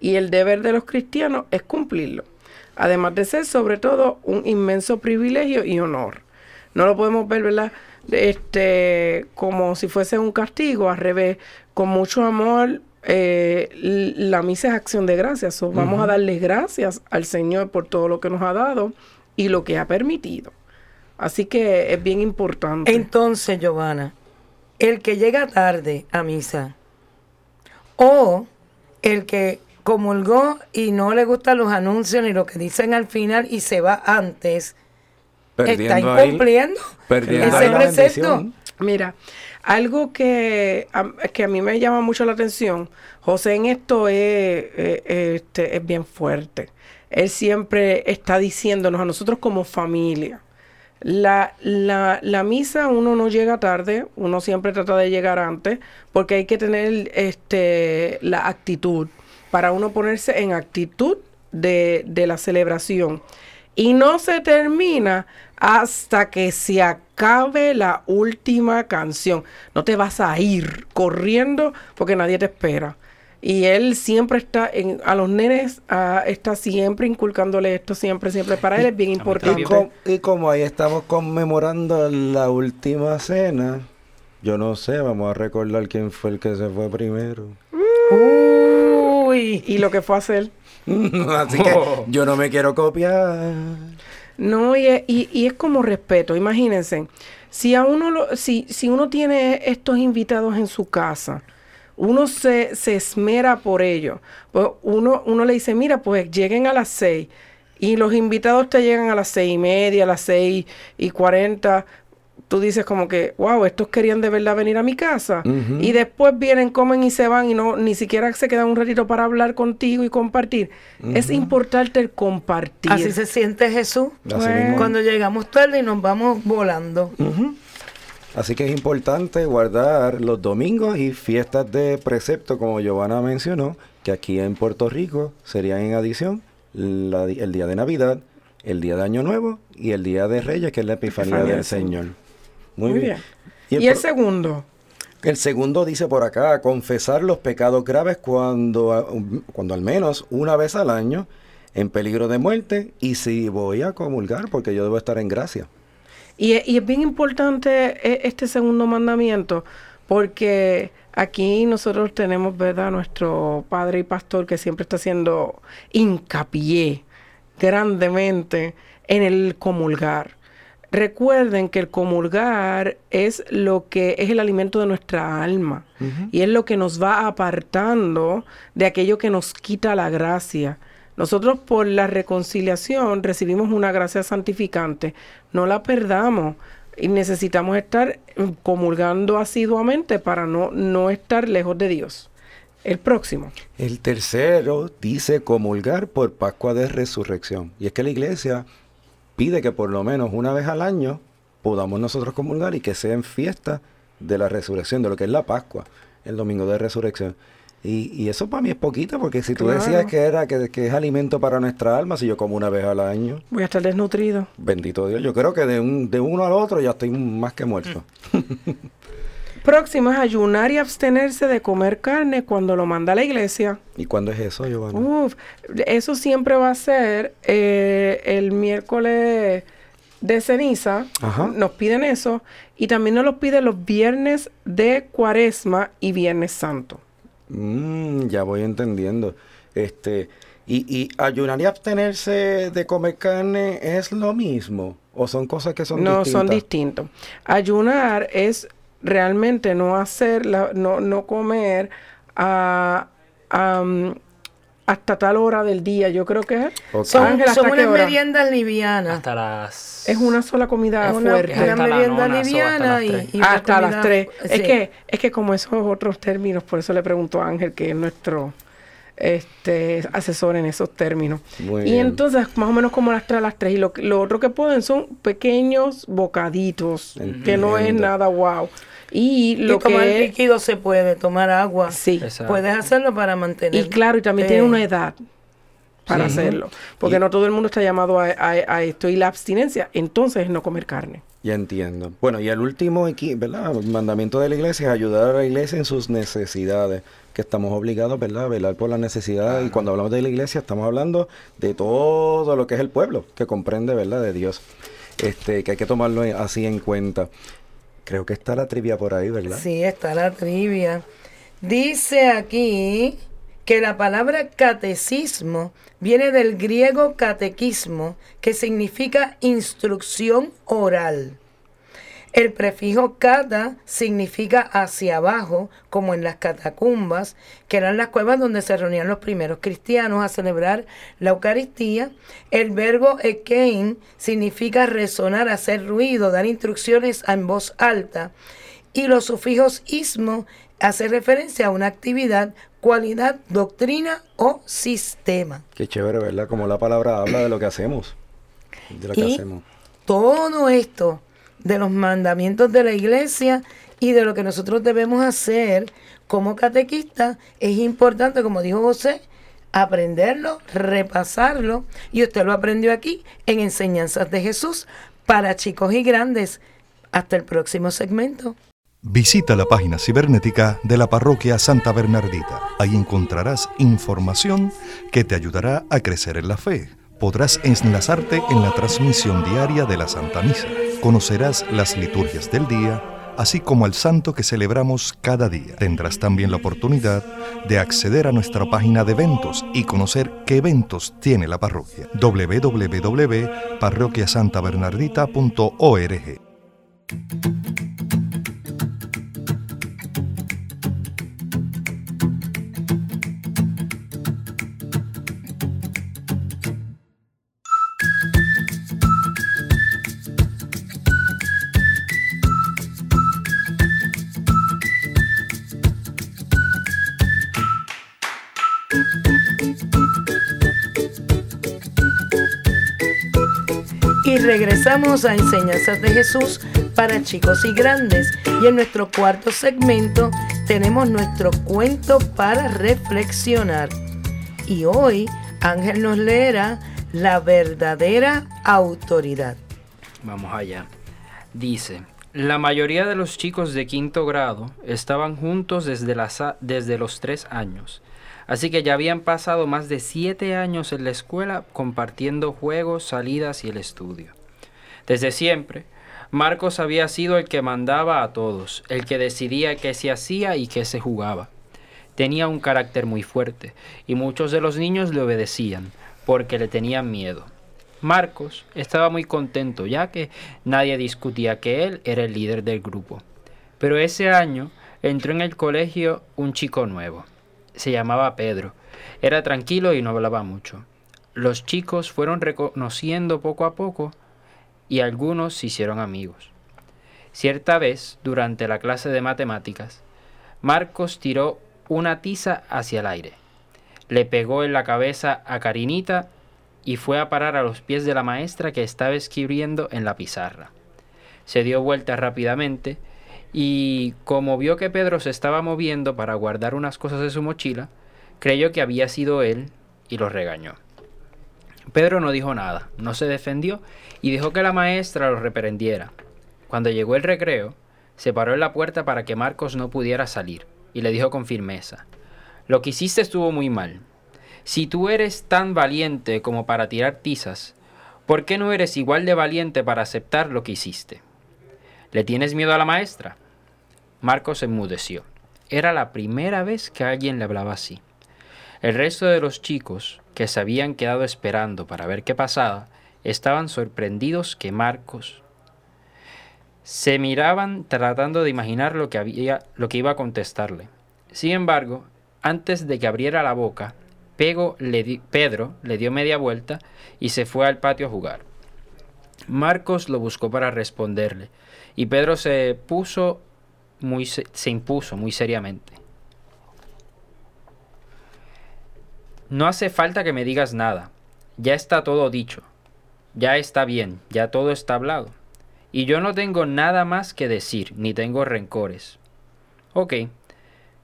y el deber de los cristianos es cumplirlo. Además de ser sobre todo un inmenso privilegio y honor. No lo podemos ver, ¿verdad? Este, como si fuese un castigo, al revés, con mucho amor. eh, la misa es acción de gracias. so, Vamos a darle gracias al Señor por todo lo que nos ha dado y lo que ha permitido. Así que es bien importante. Entonces, Giovanna, el que llega tarde a misa o el que comulgó y no le gustan los anuncios ni lo que dicen al final y se va antes, está incumpliendo perdiendo ese precepto. bendición. Mira, algo que a, que a mí me llama mucho la atención, José en esto es, eh, este, es bien fuerte. Él siempre está diciéndonos a nosotros como familia. La, la, la misa uno no llega tarde, uno siempre trata de llegar antes, porque hay que tener este, la actitud, para uno ponerse en actitud de, de la celebración. Y no se termina hasta que se acabe la última canción. No te vas a ir corriendo porque nadie te espera. Y él siempre está, en, a los nenes, ah, está siempre inculcándole esto, siempre, siempre. Para él es bien Y, importante. com- y como ahí estamos conmemorando la última cena, yo no sé, vamos a recordar quién fue el que se fue primero. Uy. Y lo que fue a hacer. Así que yo no me quiero copiar. No, y es, y, y es como respeto, imagínense, si a uno lo, si, si uno tiene estos invitados en su casa, uno se, se esmera por ello. Pues uno, uno le dice, mira, pues lleguen a las seis. Y los invitados te llegan a las seis y media, a las seis y cuarenta. Tú dices como que, wow, estos querían de verdad venir a mi casa. Y después vienen, comen y se van y no ni siquiera se quedan un ratito para hablar contigo y compartir. Es importante el compartir. Así se siente Jesús Bueno. cuando llegamos tarde y nos vamos volando. Así que es importante guardar los domingos y fiestas de precepto, como Giovanna mencionó, que aquí en Puerto Rico serían en adición la- el día de Navidad, el día de Año Nuevo y el día de Reyes, que es la Epifanía Epifanía del del Señor. Muy, Muy bien. bien. el Y el segundo, el segundo dice por acá, confesar los pecados graves cuando, a- cuando al menos una vez al año en peligro de muerte y si voy a comulgar porque yo debo estar en gracia. y, e- y es bien importante eh, este segundo mandamiento, porque aquí nosotros tenemos, ¿verdad?, nuestro padre y pastor que siempre está haciendo hincapié grandemente en el comulgar. Recuerden que el comulgar es lo que es el alimento de nuestra alma y es lo que nos va apartando de aquello que nos quita la gracia. Nosotros por la reconciliación recibimos una gracia santificante, no la perdamos y necesitamos estar comulgando asiduamente para no, no estar lejos de Dios. El próximo. El tercero dice comulgar por Pascua de Resurrección. Y es que la iglesia pide que por lo menos una vez al año podamos nosotros comulgar y que sea en fiesta de la resurrección, de lo que es la Pascua, el domingo de resurrección. Y, y eso para mí es poquito, porque si tú Claro. decías que era que, que es alimento para nuestra alma, si yo como una vez al año, Voy a estar desnutrido. bendito Dios, yo creo que de, un, de uno al otro ya estoy más que muerto. es ayunar y abstenerse de comer carne cuando lo manda la iglesia. ¿Y cuándo es eso, Giovanna? Uf, eso siempre va a ser eh, el miércoles de ceniza. Ajá. Nos piden eso. Y también nos los piden los viernes de cuaresma y viernes santo. Mm, ya voy entendiendo. Este, y, y ayunar y abstenerse de comer carne es lo mismo. ¿O son cosas que son no distintas? son distintos. Ayunar es realmente no hacer, la, no, no comer a, a, um, hasta tal hora del día. Yo creo que es. Ok. Son, Ángel, ¿hasta son unas meriendas livianas. Hasta las... Es una sola comida Es una, fuerte. una la merienda nona, so, hasta liviana las y, tres. y una hasta las comida- 3. sí. Es que es que como esos otros términos, por eso le pregunto a Ángel, que es nuestro este asesor en esos términos. Muy y bien. entonces, más o menos como las 3 a las 3. Y lo, lo otro que pueden son pequeños bocaditos, que no es nada wow. Y Y lo tomar que es, líquido se puede, tomar agua. Sí. Exacto. Puedes hacerlo para mantener. Y claro, y también eh, tiene una edad para Sí. hacerlo. Porque Y- no todo el mundo está llamado a, a- a esto. Y la abstinencia, entonces, es no comer carne. Ya entiendo. Bueno, y el último aquí, ¿verdad? El mandamiento de la iglesia es ayudar a la iglesia en sus necesidades, que estamos obligados, ¿verdad? A velar por las necesidades. Y cuando hablamos de la iglesia, estamos hablando de todo lo que es el pueblo, que comprende, ¿verdad? De Dios. Este, que hay que tomarlo así en cuenta. Creo que está la trivia por ahí, ¿verdad? Sí, está la trivia. Dice aquí que la palabra catecismo viene del griego catequismo, que significa instrucción oral. El prefijo cata significa hacia abajo, como en las catacumbas, que eran las cuevas donde se reunían los primeros cristianos a celebrar la Eucaristía. El verbo ekein significa resonar, hacer ruido, dar instrucciones en voz alta. Y los sufijos ismo hace referencia a una actividad, cualidad, doctrina o sistema. Qué chévere, ¿verdad? Como la palabra habla de lo que hacemos. De lo que Y hacemos. todo esto de los mandamientos de la iglesia y de lo que nosotros debemos hacer como catequistas es importante, como dijo José, aprenderlo, repasarlo. Y usted lo aprendió aquí en Enseñanzas de Jesús para chicos y grandes. Hasta el próximo segmento. Visita la página cibernética de la parroquia Santa Bernardita. Ahí encontrarás información que te ayudará a crecer en la fe. Podrás enlazarte en la transmisión diaria de la Santa Misa. Conocerás las liturgias del día, así como el santo que celebramos cada día. Tendrás también la oportunidad de acceder a nuestra página de eventos y conocer qué eventos tiene la parroquia. www.parroquiasantabernardita.org regresamos a Enseñanzas de Jesús para chicos y grandes. Y en nuestro cuarto segmento tenemos nuestro cuento para reflexionar. Y hoy Ángel nos leerá la verdadera autoridad. Vamos allá. Dice, la mayoría de los chicos de quinto grado estaban juntos desde, las desde los tres años. Así que ya habían pasado más de siete años en la escuela compartiendo juegos, salidas y el estudio. Desde siempre, Marcos había sido el que mandaba a todos, el que decidía qué se hacía y qué se jugaba. Tenía un carácter muy fuerte y muchos de los niños le obedecían porque le tenían miedo. Marcos estaba muy contento ya que nadie discutía que él era el líder del grupo. Pero ese año entró en el colegio un chico nuevo. Se llamaba Pedro. Era tranquilo y no hablaba mucho. Los chicos fueron reconociendo poco a poco y algunos se hicieron amigos. Cierta vez, durante la clase de matemáticas, Marcos tiró una tiza hacia el aire. Le pegó en la cabeza a Karinita y fue a parar a los pies de la maestra que estaba escribiendo en la pizarra. Se dio vuelta rápidamente y como vio que Pedro se estaba moviendo para guardar unas cosas de su mochila, creyó que había sido él y lo regañó. Pedro no dijo nada, no se defendió y dejó que la maestra lo reprendiera. Cuando llegó el recreo, se paró en la puerta para que Marcos no pudiera salir y le dijo con firmeza, lo que hiciste estuvo muy mal. Si tú eres tan valiente como para tirar tizas, ¿por qué no eres igual de valiente para aceptar lo que hiciste? ¿Le tienes miedo a la maestra? Marcos enmudeció. Era la primera vez que alguien le hablaba así. El resto de los chicos, que se habían quedado esperando para ver qué pasaba, estaban sorprendidos que Marcos se miraban tratando de imaginar lo que, había, lo que iba a contestarle. Sin embargo, antes de que abriera la boca, Pego le Pedro le dio media vuelta y se fue al patio a jugar. Marcos lo buscó para responderle y Pedro se puso muy se impuso muy seriamente. No hace falta que me digas nada. Ya está todo dicho. Ya está bien, ya todo está hablado. Y yo no tengo nada más que decir, ni tengo rencores. Ok,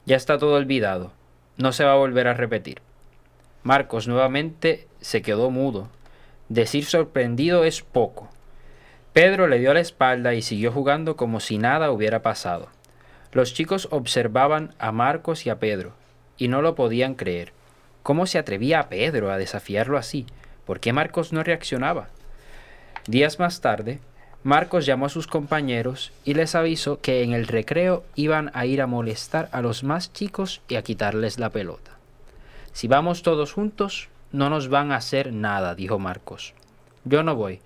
ya está todo olvidado. No se va a volver a repetir. Marcos nuevamente se quedó mudo. Decir sorprendido es poco. Pedro le dio la espalda y siguió jugando como si nada hubiera pasado. Los chicos observaban a Marcos y a Pedro, y no lo podían creer. ¿Cómo se atrevía a Pedro a desafiarlo así? ¿Por qué Marcos no reaccionaba? Días más tarde, Marcos llamó a sus compañeros y les avisó que en el recreo iban a ir a molestar a los más chicos y a quitarles la pelota. Si vamos todos juntos, no nos van a hacer nada, dijo Marcos. Yo no voy.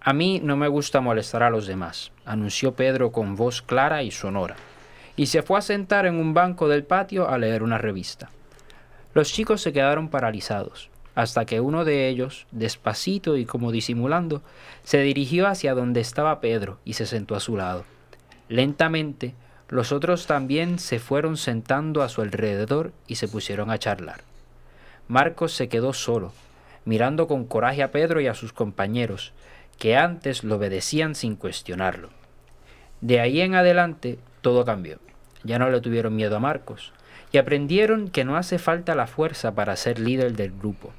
A mí no me gusta molestar a los demás, anunció Pedro con voz clara y sonora, y se fue a sentar en un banco del patio a leer una revista. Los chicos se quedaron paralizados, hasta que uno de ellos, despacito y como disimulando, se dirigió hacia donde estaba Pedro y se sentó a su lado. Lentamente, los otros también se fueron sentando a su alrededor y se pusieron a charlar. Marcos se quedó solo, mirando con coraje a Pedro y a sus compañeros, que antes lo obedecían sin cuestionarlo. De ahí en adelante todo cambió. Ya no le tuvieron miedo a Marcos y aprendieron que no hace falta la fuerza para ser líder del grupo,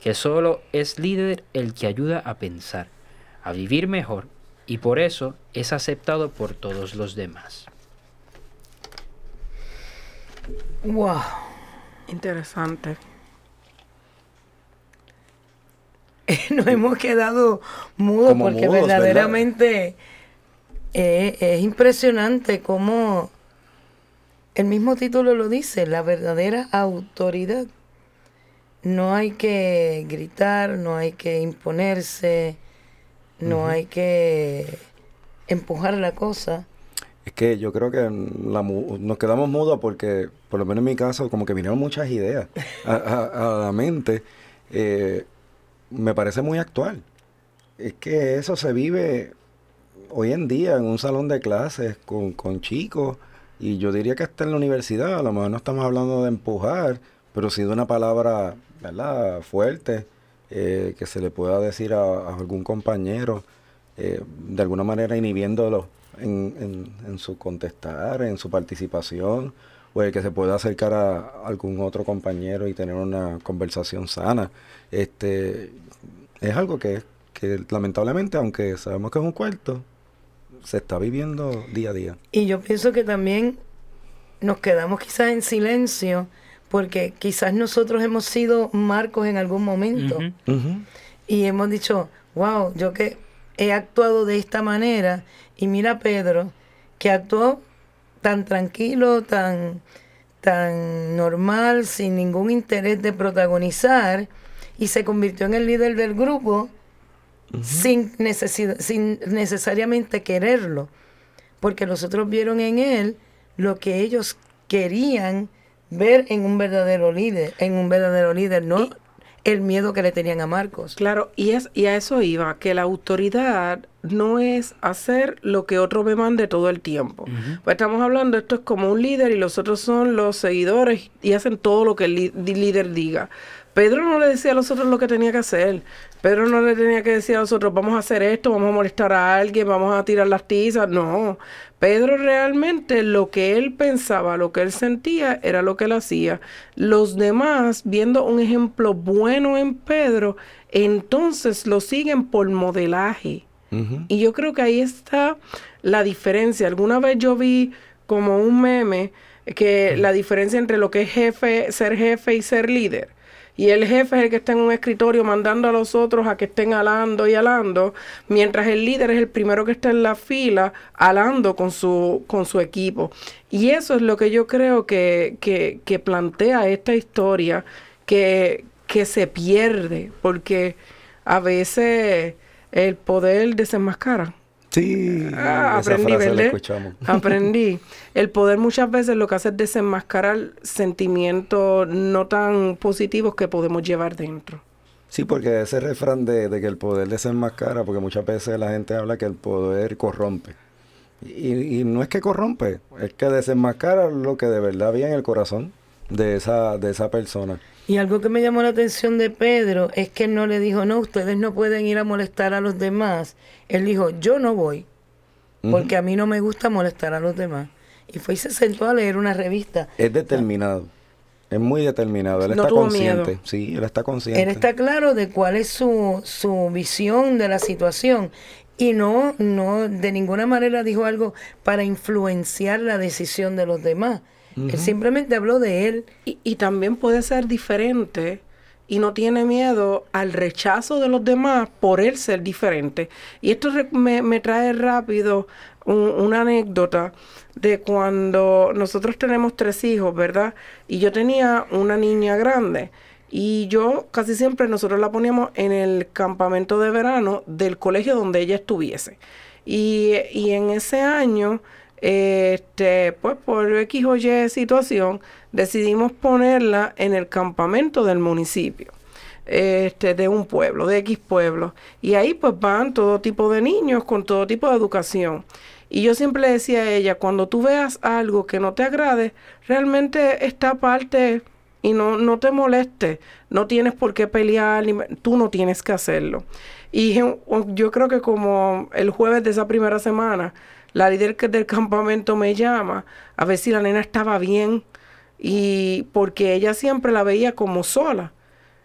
que solo es líder el que ayuda a pensar, a vivir mejor y por eso es aceptado por todos los demás. Wow. Interesante. Nos hemos quedado mudos Como porque mudos, ¿verdad? verdaderamente eh, es impresionante cómo el mismo título lo dice, la verdadera autoridad. No hay que gritar, no hay que imponerse, no hay que empujar la cosa. Es que yo creo que la mu- nos quedamos mudos porque, por lo menos en mi caso, como que vinieron muchas ideas a, a- a la mente. Eh, me parece muy actual. Es que eso se vive hoy en día en un salón de clases con, con chicos y yo diría que hasta en la universidad, a lo mejor no estamos hablando de empujar, pero sí de una palabra, ¿verdad? Fuerte eh, que se le pueda decir a, algún compañero, eh, de alguna manera inhibiéndolo en su contestar, en su participación, o el que se pueda acercar a algún otro compañero y tener una conversación sana. Este, es algo que, que lamentablemente, aunque sabemos que es un cuarto, se está viviendo día a día. Y yo pienso que también nos quedamos quizás en silencio porque quizás nosotros hemos sido marcos en algún momento. Y hemos dicho, wow, yo que he actuado de esta manera y mira a Pedro que actuó tan tranquilo, tan, tan normal, sin ningún interés de protagonizar y se convirtió en el líder del grupo sin, necesidad, sin necesariamente quererlo, porque los otros vieron en él lo que ellos querían ver en un verdadero líder, en un verdadero líder, no el miedo que le tenían a Marcos. Claro, y, es, y a eso iba, que la autoridad no es hacer lo que otro me mande todo el tiempo. Pues estamos hablando, esto es como un líder y los otros son los seguidores y hacen todo lo que el líder diga. Pedro no le decía a los otros lo que tenía que hacer. Pedro no le tenía que decir a los otros, vamos a hacer esto, vamos a molestar a alguien, vamos a tirar las tizas. No, Pedro realmente lo que él pensaba, lo que él sentía, era lo que él hacía. Los demás, viendo un ejemplo bueno en Pedro, entonces lo siguen por modelaje. Y yo creo que ahí está la diferencia. Alguna vez yo vi como un meme que la diferencia entre lo que es jefe, ser jefe y ser líder. Y el jefe es el que está en un escritorio mandando a los otros a que estén alando y alando, mientras el líder es el primero que está en la fila alando con su, con su equipo. Y eso es lo que yo creo que, que, plantea esta historia, que, que se pierde, porque a veces el poder desenmascara. Sí, Ah, esa aprendí, frase la escuchamos. Aprendí. El poder muchas veces lo que hace es desenmascarar sentimientos no tan positivos que podemos llevar dentro. Sí, porque ese refrán de, de que el poder desenmascara, porque muchas veces la gente habla que el poder corrompe. Y, y no es que corrompe, es que desenmascara lo que de verdad había en el corazón de esa, de esa persona. Y algo que me llamó la atención de Pedro es que él no le dijo, no, ustedes no pueden ir a molestar a los demás. Él dijo, yo no voy, porque a mí no me gusta molestar a los demás. Y fue y se sentó a leer una revista. Es determinado, es muy determinado, él No está tuvo consciente. miedo. Sí, él está consciente. Él está claro de cuál es su, su visión de la situación y no, no de ninguna manera dijo algo para influenciar la decisión de los demás. Él simplemente habló de él. Y, y también puede ser diferente y no tiene miedo al rechazo de los demás por él ser diferente. Y esto me, me trae rápido un- una anécdota de cuando nosotros tenemos tres hijos, ¿verdad? Y yo tenía una niña grande. Y yo casi siempre nosotros la poníamos en el campamento de verano del colegio donde ella estuviese. Y, y en ese año, este, pues por X o Y situación, decidimos ponerla en el campamento del municipio, este, de un pueblo, de X pueblo. Y ahí pues van todo tipo de niños con todo tipo de educación. Y yo siempre decía a ella, cuando tú veas algo que no te agrade, realmente esta parte y no, no te moleste, no tienes por qué pelear, tú no tienes que hacerlo. Y yo creo que como el jueves de esa primera semana, la líder del campamento me llama a ver si la nena estaba bien y porque ella siempre la veía como sola.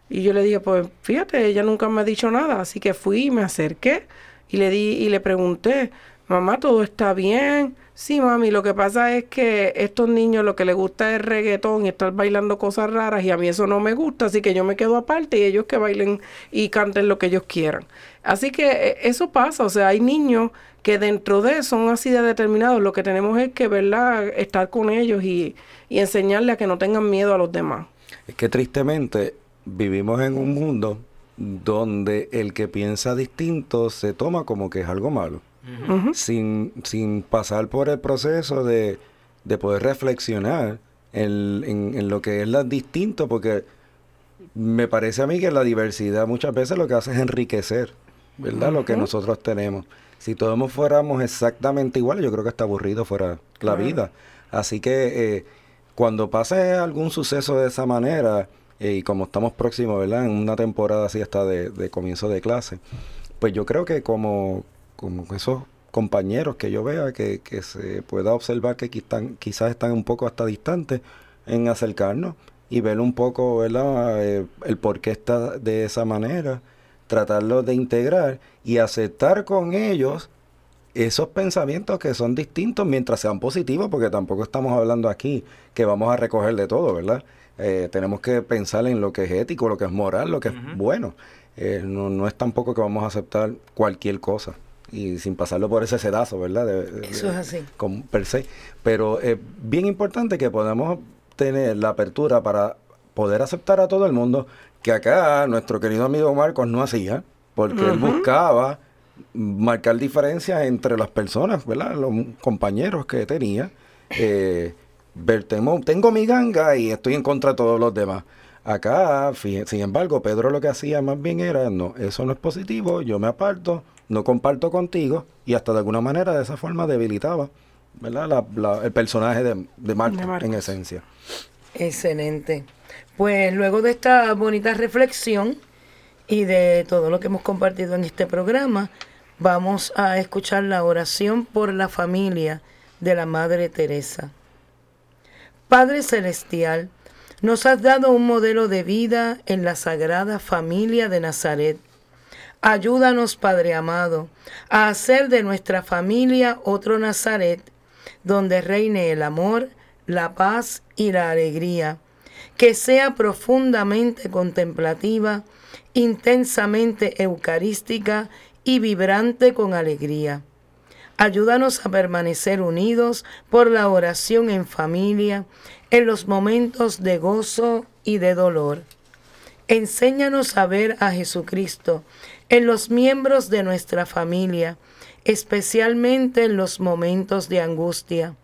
Y yo le dije, pues fíjate, ella nunca me ha dicho nada, así que fui y me acerqué y le di y le pregunté, mamá, todo está bien. Sí, mami, lo que pasa es que estos niños lo que les gusta es reggaetón y estar bailando cosas raras y a mí eso no me gusta, así que yo me quedo aparte y ellos que bailen y canten lo que ellos quieran. Así que eh, eso pasa, o sea, hay niños que dentro de son así de determinados, lo que tenemos es que, ¿verdad?, estar con ellos y, y enseñarles a que no tengan miedo a los demás. Es que tristemente vivimos en un mundo donde el que piensa distinto se toma como que es algo malo, sin, sin pasar por el proceso de, de poder reflexionar en, en, lo que es lo distinto, porque me parece a mí que la diversidad muchas veces lo que hace es enriquecer, ¿verdad? Lo que nosotros tenemos. Si todos fuéramos exactamente iguales, yo creo que está aburrido fuera la vida. Así que eh, cuando pase algún suceso de esa manera, eh, y como estamos próximos, ¿verdad? En una temporada así hasta de, comienzo de clase, pues yo creo que como, como esos compañeros que yo vea que, que se pueda observar que están, quizás están un poco hasta distantes en acercarnos y ver un poco, ¿verdad? Eh, el por qué está de esa manera, tratarlo de integrar y aceptar con ellos esos pensamientos que son distintos mientras sean positivos, porque tampoco estamos hablando aquí que vamos a recoger de todo, ¿verdad? Eh, tenemos que pensar en lo que es ético, lo que es moral, lo que es bueno. Eh, no, no, es tampoco que vamos a aceptar cualquier cosa y sin pasarlo por ese sedazo, ¿verdad? Eso es así. Con, per se. Pero es bien importante que podamos tener la apertura para poder aceptar a todo el mundo, que acá nuestro querido amigo Marcos no hacía, porque él buscaba marcar diferencias entre las personas, ¿verdad? Los compañeros que tenía. Eh, ver, tengo, mi ganga y estoy en contra de todos los demás. Acá, sin embargo, Pedro lo que hacía más bien era, no, eso no es positivo, yo me aparto, no comparto contigo y hasta de alguna manera de esa forma debilitaba ¿verdad? el personaje de, de, Marco, en esencia. Excelente. Pues luego de esta bonita reflexión y de todo lo que hemos compartido en este programa, vamos a escuchar la oración por la familia de la Madre Teresa. Padre Celestial, nos has dado un modelo de vida en la Sagrada Familia de Nazaret. Ayúdanos, Padre amado, a hacer de nuestra familia otro Nazaret, donde reine el amor, la paz y la alegría, que sea profundamente contemplativa, intensamente eucarística y vibrante con alegría. Ayúdanos a permanecer unidos por la oración en familia, en los momentos de gozo y de dolor. Enséñanos a ver a Jesucristo en los miembros de nuestra familia, especialmente en los momentos de angustia.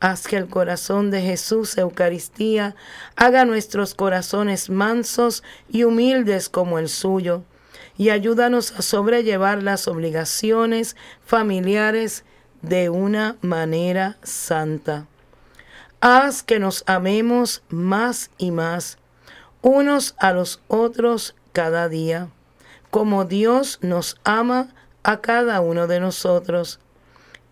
Haz que el corazón de Jesús Eucaristía haga nuestros corazones mansos y humildes como el suyo y ayúdanos a sobrellevar las obligaciones familiares de una manera santa. Haz que nos amemos más y más, unos a los otros cada día, como Dios nos ama a cada uno de nosotros,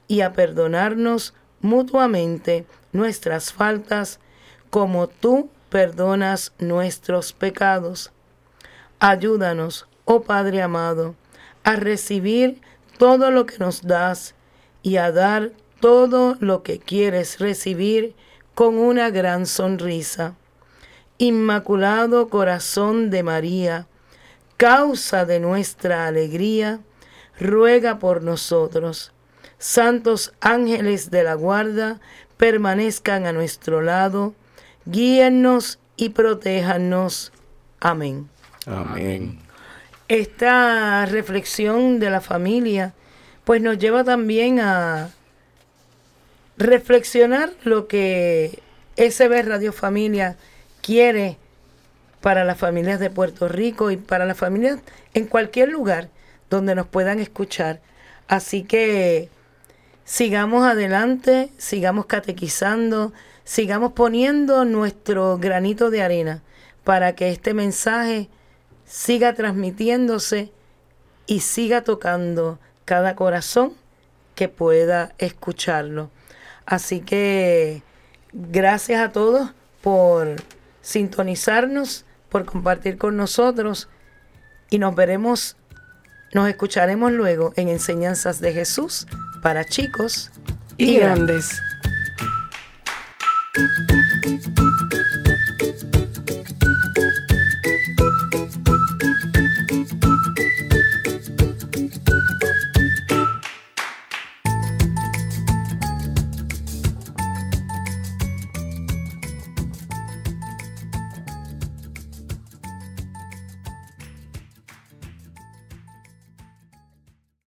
y a perdonarnos mutuamente nuestras faltas, como tú perdonas nuestros pecados. Ayúdanos oh Padre amado, a recibir todo lo que nos das y a dar todo lo que quieres recibir con una gran sonrisa. Inmaculado Corazón de María, causa de nuestra alegría, ruega por nosotros. Santos ángeles de la guarda, permanezcan a nuestro lado, guíennos y protéjanos. Amén. Amén esta reflexión de la familia, pues nos lleva también a reflexionar lo que SB Radio Familia quiere para las familias de Puerto Rico y para las familias en cualquier lugar donde nos puedan escuchar. Así que sigamos adelante, sigamos catequizando, sigamos poniendo nuestro granito de arena para que este mensaje siga transmitiéndose y siga tocando cada corazón que pueda escucharlo. Así que gracias a todos por sintonizarnos, por compartir con nosotros y nos veremos, nos escucharemos luego en Enseñanzas de Jesús para chicos y, grandes.